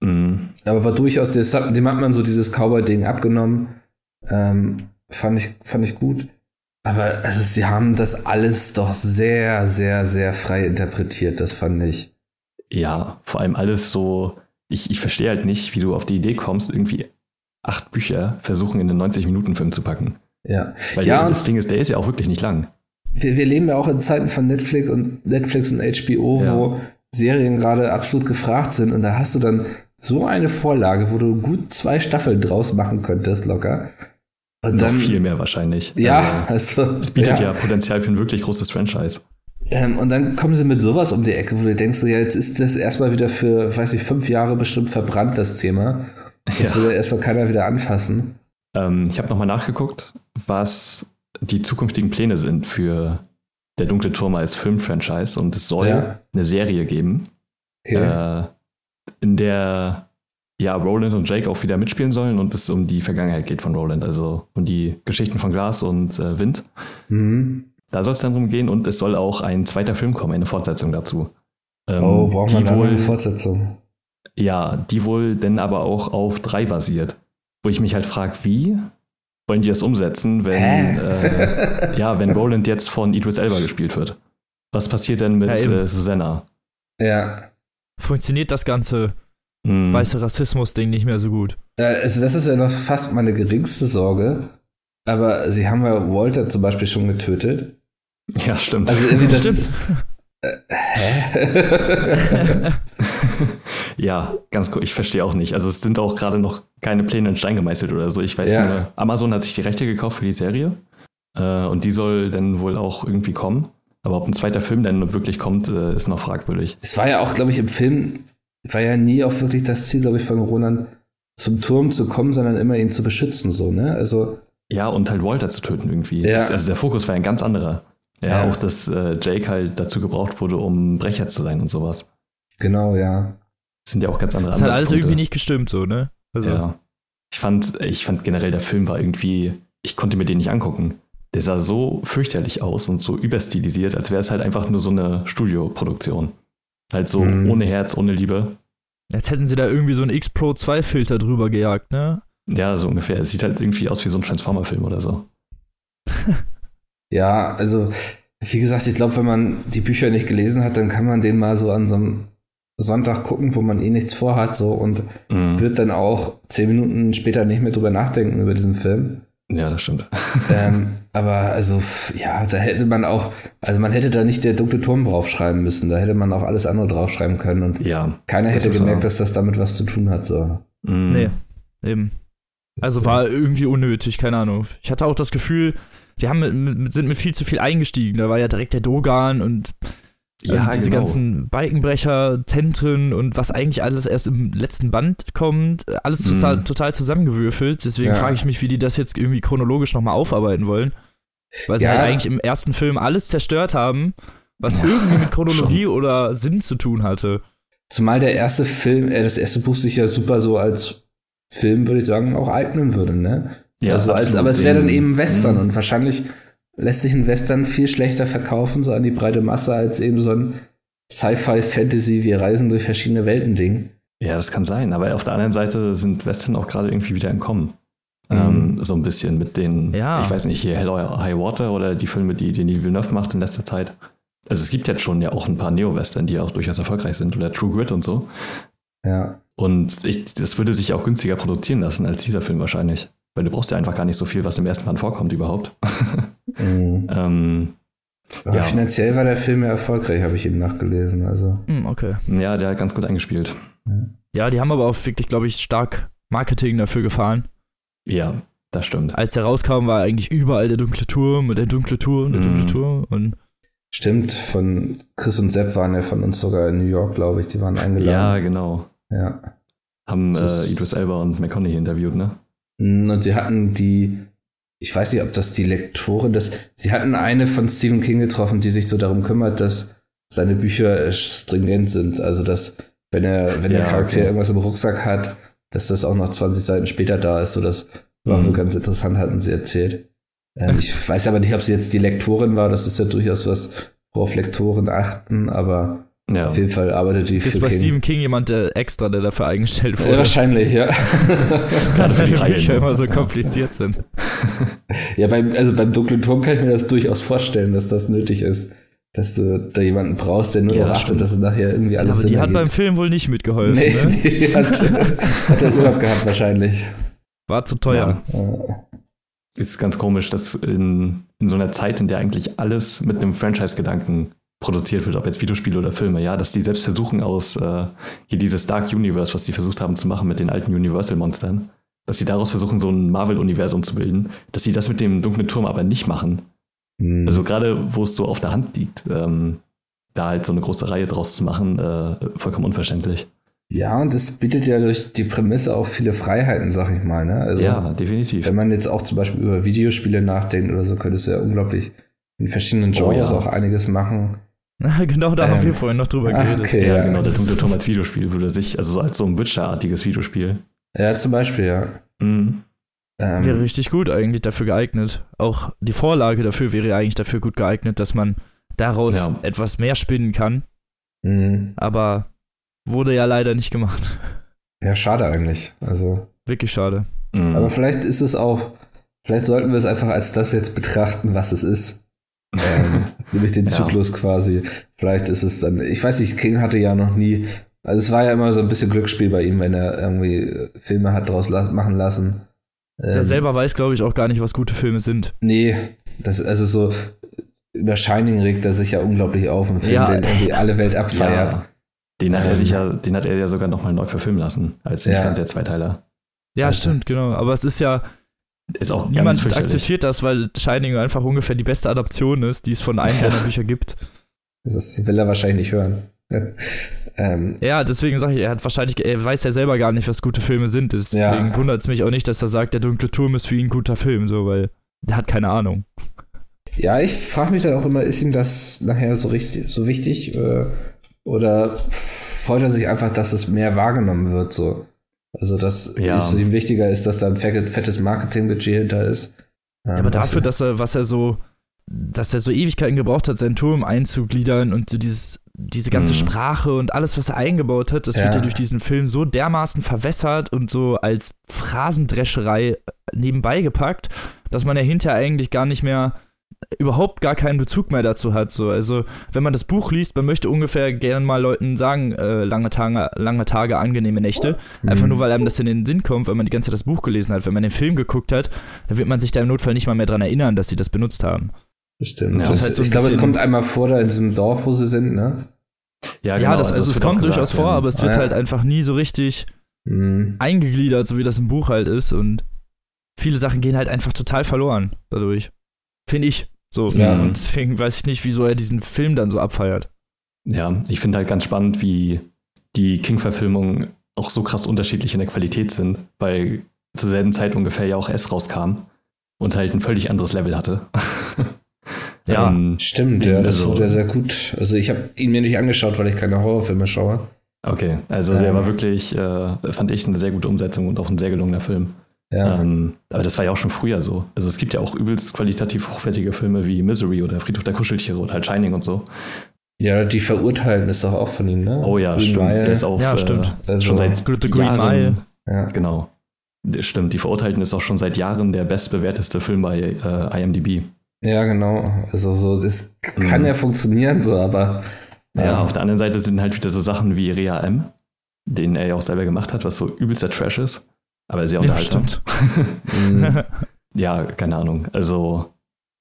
S3: Mhm. Aber war durchaus, dem hat man so dieses Cowboy-Ding abgenommen. Ähm, fand, ich, fand ich gut. Aber also, sie haben das alles doch sehr, sehr, sehr frei interpretiert, das fand ich.
S2: Ja, vor allem alles so. Ich, ich verstehe halt nicht, wie du auf die Idee kommst, irgendwie acht Bücher versuchen in den 90-Minuten-Film zu packen.
S3: Ja.
S2: Weil
S3: ja,
S2: das Ding ist, der ist ja auch wirklich nicht lang
S3: wir, wir leben ja auch in Zeiten von Netflix und Netflix und HBO, ja. wo Serien gerade absolut gefragt sind und da hast du dann so eine Vorlage, wo du gut zwei Staffeln draus machen könntest, locker.
S2: Und Noch dann, viel mehr wahrscheinlich.
S3: Ja, also.
S2: Es bietet ja. ja. Potenzial für ein wirklich großes Franchise.
S3: Ähm, und dann kommen sie mit sowas um die Ecke, wo du denkst, so, ja, jetzt ist das erstmal wieder für, weiß ich, fünf Jahre bestimmt verbrannt, das Thema. Das ja. will erstmal keiner wieder anfassen.
S2: Ähm, ich habe nochmal nachgeguckt, was die zukünftigen Pläne sind für Der dunkle Turm als Filmfranchise und es soll ja. eine Serie geben, okay. äh, in der ja Roland und Jake auch wieder mitspielen sollen und es um die Vergangenheit geht von Roland, also um die Geschichten von Glas und äh, Wind. Mhm. Da soll es dann drum gehen und es soll auch ein zweiter Film kommen, eine Fortsetzung dazu.
S3: Ähm, oh, braucht man wohl, eine Fortsetzung?
S2: Ja, die wohl denn aber auch auf drei basiert. Wo ich mich halt frage, wie? wollen die das umsetzen, wenn, äh, ja, wenn Roland jetzt von Idris Elba gespielt wird? Was passiert denn mit ja, äh, Susanna?
S3: Ja.
S1: Funktioniert das ganze hm. weiße Rassismus-Ding nicht mehr so gut?
S3: Ja, also das ist ja noch fast meine geringste Sorge. Aber sie haben ja Walter zum Beispiel schon getötet.
S2: Ja, stimmt.
S3: Also irgendwie das,
S1: stimmt.
S3: Äh, hä?
S2: ja, ganz cool. Ich verstehe auch nicht. Also es sind auch gerade noch keine Pläne in Stein gemeißelt oder so. Ich weiß ja. nur, Amazon hat sich die Rechte gekauft für die Serie. Äh, und die soll dann wohl auch irgendwie kommen. Aber ob ein zweiter Film dann wirklich kommt, äh, ist noch fragwürdig.
S3: Es war ja auch, glaube ich, im Film, war ja nie auch wirklich das Ziel, glaube ich, von Ronan zum Turm zu kommen, sondern immer ihn zu beschützen, so, ne? Also.
S2: Ja, und halt Walter zu töten irgendwie. Ja. Also der Fokus war ein ganz anderer. Ja, ja. auch dass äh, Jake halt dazu gebraucht wurde, um Brecher zu sein und sowas.
S3: Genau, ja.
S2: Das sind ja auch ganz andere
S1: Das hat alles irgendwie nicht gestimmt, so, ne?
S2: Also. Ja. Ich fand, ich fand generell, der Film war irgendwie, ich konnte mir den nicht angucken. Der sah so fürchterlich aus und so überstilisiert, als wäre es halt einfach nur so eine Studioproduktion. Halt so mhm. ohne Herz, ohne Liebe.
S1: Jetzt hätten sie da irgendwie so einen X-Pro 2 Filter drüber gejagt, ne?
S2: Ja, so ungefähr. Es sieht halt irgendwie aus wie so ein Transformer-Film oder so.
S3: Ja, also wie gesagt, ich glaube, wenn man die Bücher nicht gelesen hat, dann kann man den mal so an so einem Sonntag gucken, wo man eh nichts vorhat, so und mhm. wird dann auch zehn Minuten später nicht mehr drüber nachdenken über diesen Film.
S2: Ja, das stimmt.
S3: ähm, aber also, ja, da hätte man auch, also man hätte da nicht der dunkle Turm draufschreiben müssen, da hätte man auch alles andere draufschreiben können und
S2: ja,
S3: keiner hätte gemerkt, so. dass das damit was zu tun hat. So.
S1: Mhm. Nee, eben. Also war irgendwie unnötig, keine Ahnung. Ich hatte auch das Gefühl, die haben mit, mit, sind mit viel zu viel eingestiegen. Da war ja direkt der Dogan und ja, diese genau. ganzen Balkenbrecher, Zentren und was eigentlich alles erst im letzten Band kommt, alles mhm. total, total, zusammengewürfelt. Deswegen ja. frage ich mich, wie die das jetzt irgendwie chronologisch nochmal aufarbeiten wollen. Weil sie ja. halt eigentlich im ersten Film alles zerstört haben, was ja, irgendwie mit Chronologie oder Sinn zu tun hatte.
S3: Zumal der erste Film, äh, das erste Buch sich ja super so als Film, würde ich sagen, auch eignen würde, ne? Ja, also als, aber es wäre dann eben Western mhm. und wahrscheinlich lässt sich ein Western viel schlechter verkaufen, so an die breite Masse, als eben so ein Sci-Fi-Fantasy, wir reisen durch verschiedene Welten-Ding.
S2: Ja, das kann sein, aber auf der anderen Seite sind Western auch gerade irgendwie wieder entkommen. Mhm. Ähm, so ein bisschen mit den, ja. ich weiß nicht, hier Hell or High Water oder die Filme, die Denis Villeneuve macht in letzter Zeit. Also es gibt jetzt schon ja auch ein paar Neo-Western, die auch durchaus erfolgreich sind oder True Grit und so.
S3: Ja.
S2: Und ich, das würde sich auch günstiger produzieren lassen als dieser Film wahrscheinlich. Weil du brauchst ja einfach gar nicht so viel, was im ersten Band vorkommt überhaupt. Mhm. ähm,
S3: Aber ja. finanziell war der Film ja erfolgreich, habe ich eben nachgelesen. Also.
S1: Mm, okay.
S2: Ja, der hat ganz gut eingespielt.
S1: Ja, die haben aber auch wirklich, glaube ich, stark Marketing dafür gefahren.
S2: Ja. Das stimmt.
S1: Als er rauskam, war eigentlich überall der dunkle Turm und der dunkle Turm, der
S2: Mhm.
S1: dunkle Turm. Und
S3: Stimmt, von Chris und Sepp waren ja von uns sogar in New York, glaube ich. Die waren
S2: Ja,
S3: eingeladen.
S2: genau.
S3: Ja.
S2: Haben äh, Idris Elba und McConaughey interviewt, ne?
S3: Und sie hatten die, ich weiß nicht, ob das die Lektorin das, sie hatten eine von Stephen King getroffen, die sich so darum kümmert, dass seine Bücher äh, stringent sind. Also, dass, wenn er, wenn der
S2: Ja,
S3: Charakter
S2: okay.
S3: irgendwas im Rucksack hat, dass das auch noch 20 Seiten später da ist. So, das war
S2: Mhm.
S3: wohl ganz interessant, hatten sie erzählt. Ähm, ich weiß aber nicht, ob sie jetzt die Lektorin war. Das ist ja durchaus was, worauf Lektoren achten, aber
S2: Ja.
S3: auf jeden Fall arbeitet die
S1: ist bei
S3: King.
S1: Stephen King jemand, der extra, der dafür eingestellt
S3: Ja,
S1: wurde.
S3: wahrscheinlich, ja.
S1: Gerade weil
S2: die
S1: Bücher immer so kompliziert sind.
S3: Ja, beim, also beim dunklen Turm kann ich mir das durchaus vorstellen, dass das nötig ist. Dass du da jemanden brauchst, der nur
S2: Ja,
S3: darauf achtet, dass es nachher irgendwie
S1: Ja,
S3: alles
S1: aber
S3: Sinn
S1: die hat beim
S3: ergibt.
S1: Film wohl nicht mitgeholfen.
S3: Nee,
S1: ne?
S3: die hat, hat er Urlaub gehabt wahrscheinlich.
S1: War zu teuer.
S3: Ja.
S2: Ist ganz komisch, dass in, in so einer Zeit, in der eigentlich alles mit einem Franchise-Gedanken produziert wird, ob jetzt Videospiele oder Filme, ja, dass die selbst versuchen aus äh, hier dieses Dark Universe, was die versucht haben zu machen mit den alten Universal-Monstern, dass sie daraus versuchen, so ein Marvel-Universum zu bilden, dass sie das mit dem dunklen Turm aber nicht machen.
S3: Hm.
S2: Also gerade, wo es so auf der Hand liegt, ähm, da halt so eine große Reihe draus zu machen, äh, vollkommen unverständlich.
S3: ja, und das bietet ja durch die Prämisse auch viele Freiheiten, sag ich mal. Ne? Also,
S2: ja, definitiv.
S3: wenn man jetzt auch zum Beispiel über Videospiele nachdenkt oder so, könntest du ja unglaublich in verschiedenen
S2: Oh,
S3: Genres
S2: ja.
S3: auch einiges machen.
S1: genau, da haben
S3: Ähm,
S1: wir vorhin noch drüber
S3: ah,
S1: geredet.
S3: okay.
S2: ja,
S3: ja,
S2: genau,
S3: das-
S2: dunkle Turm als Videospiel würde sich, also so als so ein Witcher-artiges Videospiel.
S3: Ja, zum Beispiel, ja.
S2: Mhm.
S3: Ähm,
S1: Wäre richtig gut eigentlich dafür geeignet. Auch die Vorlage dafür wäre eigentlich dafür gut geeignet, dass man daraus
S2: Ja.
S1: etwas mehr spinnen kann.
S3: mh.
S1: Aber wurde ja leider nicht gemacht.
S3: ja, schade eigentlich. Also.
S1: Wirklich schade.
S2: Mhm.
S3: Aber vielleicht ist es auch, vielleicht sollten wir es einfach als das jetzt betrachten, was es ist. Ähm, nämlich den
S2: Ja.
S3: Zyklus quasi. Vielleicht ist es dann, ich weiß nicht, King hatte ja noch nie, also es war ja immer so ein bisschen Glücksspiel bei ihm, wenn er irgendwie Filme hat draus la machen lassen.
S1: Der
S3: Ähm,
S1: selber weiß, glaube ich, auch gar nicht, was gute Filme sind.
S3: Nee, das, also so, über Shining regt er sich ja unglaublich auf, ein Film,
S1: Ja.
S3: den irgendwie alle Welt abfeiert.
S2: ja, den hat er
S3: Ähm.
S2: sich ja, den hat er ja sogar nochmal neu verfilmen lassen, als
S3: Ja.
S2: Fernseher-Zweiteiler.
S1: Ja,
S3: Also-
S1: stimmt, genau. Aber es ist ja,
S2: Ist auch ganz
S1: niemand
S2: fürchterlich.
S1: akzeptiert das, weil Shining einfach ungefähr die beste Adaption ist, die es von einem
S2: Ja.
S1: seiner Bücher gibt.
S3: Das will er wahrscheinlich nicht hören. ähm,
S1: Ja, deswegen sage ich, er hat wahrscheinlich, er weiß ja selber gar nicht, was gute Filme sind. Deswegen
S3: Ja.
S1: wundert es mich auch nicht, dass er sagt, der dunkle Turm ist für ihn ein guter Film, so, weil der hat keine Ahnung.
S3: Ja, ich frage mich dann auch immer, ist ihm das nachher so richtig, so wichtig äh, oder freut er sich einfach, dass es mehr wahrgenommen wird so? Also dass
S2: Ja.
S3: es ihm wichtiger ist, dass da ein fett- fettes Marketingbudget hinter ist. Ähm,
S1: Ja, aber
S3: was-
S1: dafür, dass er, was er so, dass er so Ewigkeiten gebraucht hat, seinen Turm einzugliedern und so dieses, diese ganze
S2: Mhm.
S1: Sprache und alles, was er eingebaut hat, das wird
S3: Ja.
S1: ja durch diesen Film so dermaßen verwässert und so als Phrasendrescherei nebenbei gepackt, dass man ja hinterher eigentlich gar nicht mehr überhaupt gar keinen Bezug mehr dazu hat. So. Also, wenn man das Buch liest, man möchte ungefähr gerne mal Leuten sagen, äh, lange, Tage, lange Tage, angenehme Nächte. Einfach
S3: Mhm.
S1: nur, weil einem das in den Sinn kommt, wenn man die ganze Zeit das Buch gelesen hat. Wenn man den Film geguckt hat, dann wird man sich da im Notfall nicht mal mehr dran erinnern, dass sie das benutzt haben.
S3: Das stimmt.
S2: Ja,
S3: das,
S1: halt so
S3: ich glaube, es kommt einmal vor da in diesem Dorf, wo sie sind, ne?
S2: Ja,
S1: Ja, das, also, es
S2: wird auch
S1: kommt durchaus vor,
S2: ja.
S1: aber es wird
S3: Ah, ja.
S1: halt einfach nie so richtig
S3: Mhm.
S1: eingegliedert, so wie das im Buch halt ist. Und viele Sachen gehen halt einfach total verloren dadurch. Finde ich. So.
S3: Ja.
S1: Und deswegen weiß ich nicht, wieso er diesen Film dann so abfeiert.
S2: Ja, ich finde halt ganz spannend, wie die King-Verfilmungen auch so krass unterschiedlich in der Qualität sind, weil zur selben Zeit ungefähr ja auch S rauskam und halt ein völlig anderes Level hatte.
S1: Ja.
S2: Ähm,
S3: Stimmt, ja, das
S2: Also-
S3: wurde sehr gut. Also ich habe ihn mir nicht angeschaut, weil ich keine Horrorfilme schaue.
S2: okay, also der
S3: Ähm.
S2: war wirklich, äh, fand ich, eine sehr gute Umsetzung und auch ein sehr gelungener Film.
S3: Ja.
S2: Ähm, aber das war ja auch schon früher so. Also es gibt ja auch übelst qualitativ hochwertige Filme wie Misery oder Friedhof der Kuscheltiere oder halt Shining und so.
S3: Ja, die Verurteilten ist doch auch von ihm, ne?
S2: Oh ja,
S3: Green
S2: stimmt.
S3: Mile.
S2: Der ist auch
S1: Ja, stimmt.
S2: Äh,
S3: Also-
S2: schon seit
S1: The Green
S2: Jahren,
S1: Mile.
S3: Ja.
S2: Genau. Das Stimmt, die Verurteilten ist auch schon seit Jahren der bestbewerteste Film bei äh, IMDb.
S3: ja, genau. Also so, das kann
S2: Mhm.
S3: ja funktionieren so, aber
S2: Ja,
S3: ähm,
S2: auf der anderen Seite sind halt wieder so Sachen wie Rea M, den er ja auch selber gemacht hat, was so übelster Trash ist. Aber sehr
S1: Ja,
S2: unterhaltsam.
S1: stimmt.
S3: mh,
S2: Ja, keine Ahnung. Also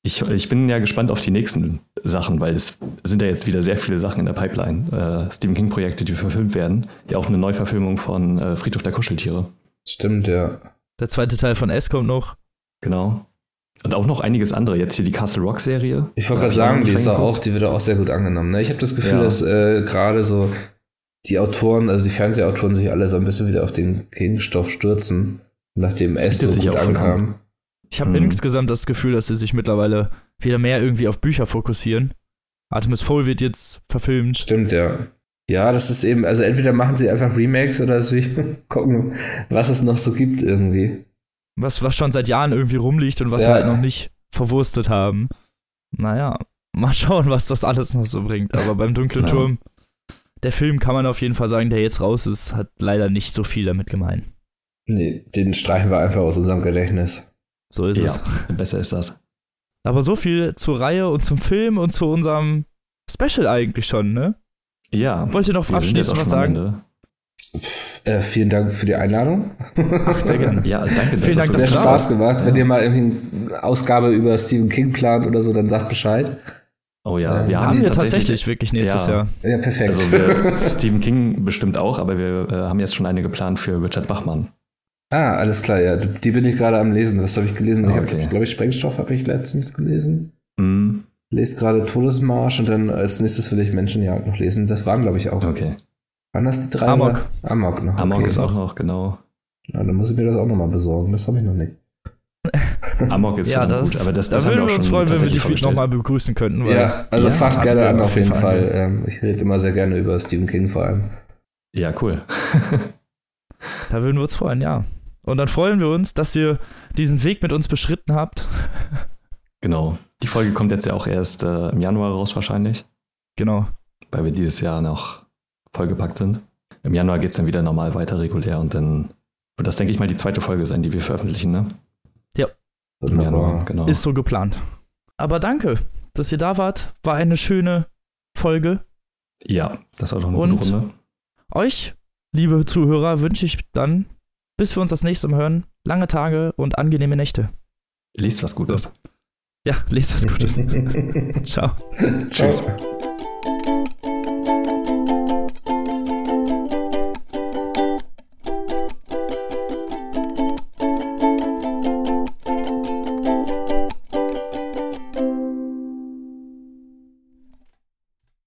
S2: ich, ich bin ja gespannt auf die nächsten Sachen, weil es sind ja jetzt wieder sehr viele Sachen in der Pipeline. Äh, Stephen King-Projekte, die verfilmt werden. Ja, auch eine Neuverfilmung von äh, Friedhof der Kuscheltiere.
S3: stimmt, ja.
S1: Der zweite Teil von S kommt noch.
S2: Genau. Und auch noch einiges andere. Jetzt hier die Castle Rock Serie.
S3: Ich wollte gerade sagen, die ist auch, die wird auch sehr gut angenommen. Ne? Ich habe das Gefühl, ja. dass äh, gerade so die Autoren, also die Fernsehautoren sich alle so ein bisschen wieder auf den Gegenstoff stürzen, nachdem es so gut ankam.
S1: Ich habe mhm. insgesamt das Gefühl, dass sie sich mittlerweile wieder mehr irgendwie auf Bücher fokussieren. Artemis Fowl wird jetzt verfilmt.
S3: Stimmt, ja. Ja, das ist eben, also entweder machen sie einfach Remakes oder sie gucken, was es noch so gibt irgendwie.
S1: Was, was schon seit Jahren irgendwie rumliegt und was ja. sie halt noch nicht verwurstet haben. Naja, mal schauen, was das alles noch so bringt. Aber beim Dunklen. Turm, der Film kann man auf jeden Fall sagen, der jetzt raus ist, hat leider nicht so viel damit gemein.
S3: Nee, den streichen wir einfach aus unserem Gedächtnis.
S1: So ist ja, es.
S2: Besser ist das.
S1: Aber so viel zur Reihe und zum Film und zu unserem Special eigentlich schon, ne?
S2: Ja.
S1: Wollt ihr noch abschließend was sagen?
S3: Äh, vielen Dank für die Einladung.
S1: Ach, sehr gerne.
S2: ja, danke.
S3: Vielen Dank, dass sehr Spaß gemacht. Ja. Wenn ihr mal irgendwie eine Ausgabe über Stephen King plant oder so, dann sagt Bescheid.
S2: Oh ja,
S1: ähm, wir haben, haben wir tatsächlich, tatsächlich, wirklich nächstes
S2: ja.
S1: Jahr.
S3: Ja, perfekt.
S2: Also wir, Stephen King bestimmt auch, aber wir äh, haben jetzt schon eine geplant für Richard Bachmann.
S3: Ah, alles klar, ja. Die bin ich gerade am Lesen. Was habe ich gelesen? Okay. Ich glaube, ich Sprengstoff habe ich letztens gelesen.
S2: Mhm.
S3: Lese gerade Todesmarsch und dann als nächstes will ich Menschenjagd noch lesen. Das waren, glaube ich, auch.
S2: Okay.
S3: Waren das die drei?
S1: Amok.
S3: Amok noch.
S2: Amok okay. ist auch noch, genau.
S3: Ja, dann muss ich mir das auch nochmal besorgen. Das habe ich noch nicht.
S2: Amok ist ja, das, gut, aber das, das
S1: da würden wir uns freuen, wenn wir dich nochmal begrüßen könnten.
S3: ja, also ja, fragt gerne an auf jeden Fall. Fall. Ähm, ich rede immer sehr gerne über Stephen King vor allem.
S2: Ja, cool.
S1: da würden wir uns freuen, ja. Und dann freuen wir uns, dass ihr diesen Weg mit uns beschritten habt.
S2: Genau. Die Folge kommt jetzt ja auch erst äh, im Januar raus wahrscheinlich.
S1: Genau.
S2: Weil wir dieses Jahr noch vollgepackt sind. Im Januar geht es dann wieder normal weiter regulär und dann wird das, denke ich mal, die zweite Folge sein, die wir veröffentlichen, ne? Im Januar, genau.
S1: Ist so geplant. Aber danke, dass ihr da wart. War eine schöne Folge.
S2: Ja, das war doch eine
S1: und gute Runde. Euch, liebe Zuhörer, wünsche ich dann bis wir uns das nächste Mal hören, lange Tage und angenehme Nächte.
S2: Lest was Gutes.
S1: Ja, lest was Gutes. Ciao.
S3: Tschüss.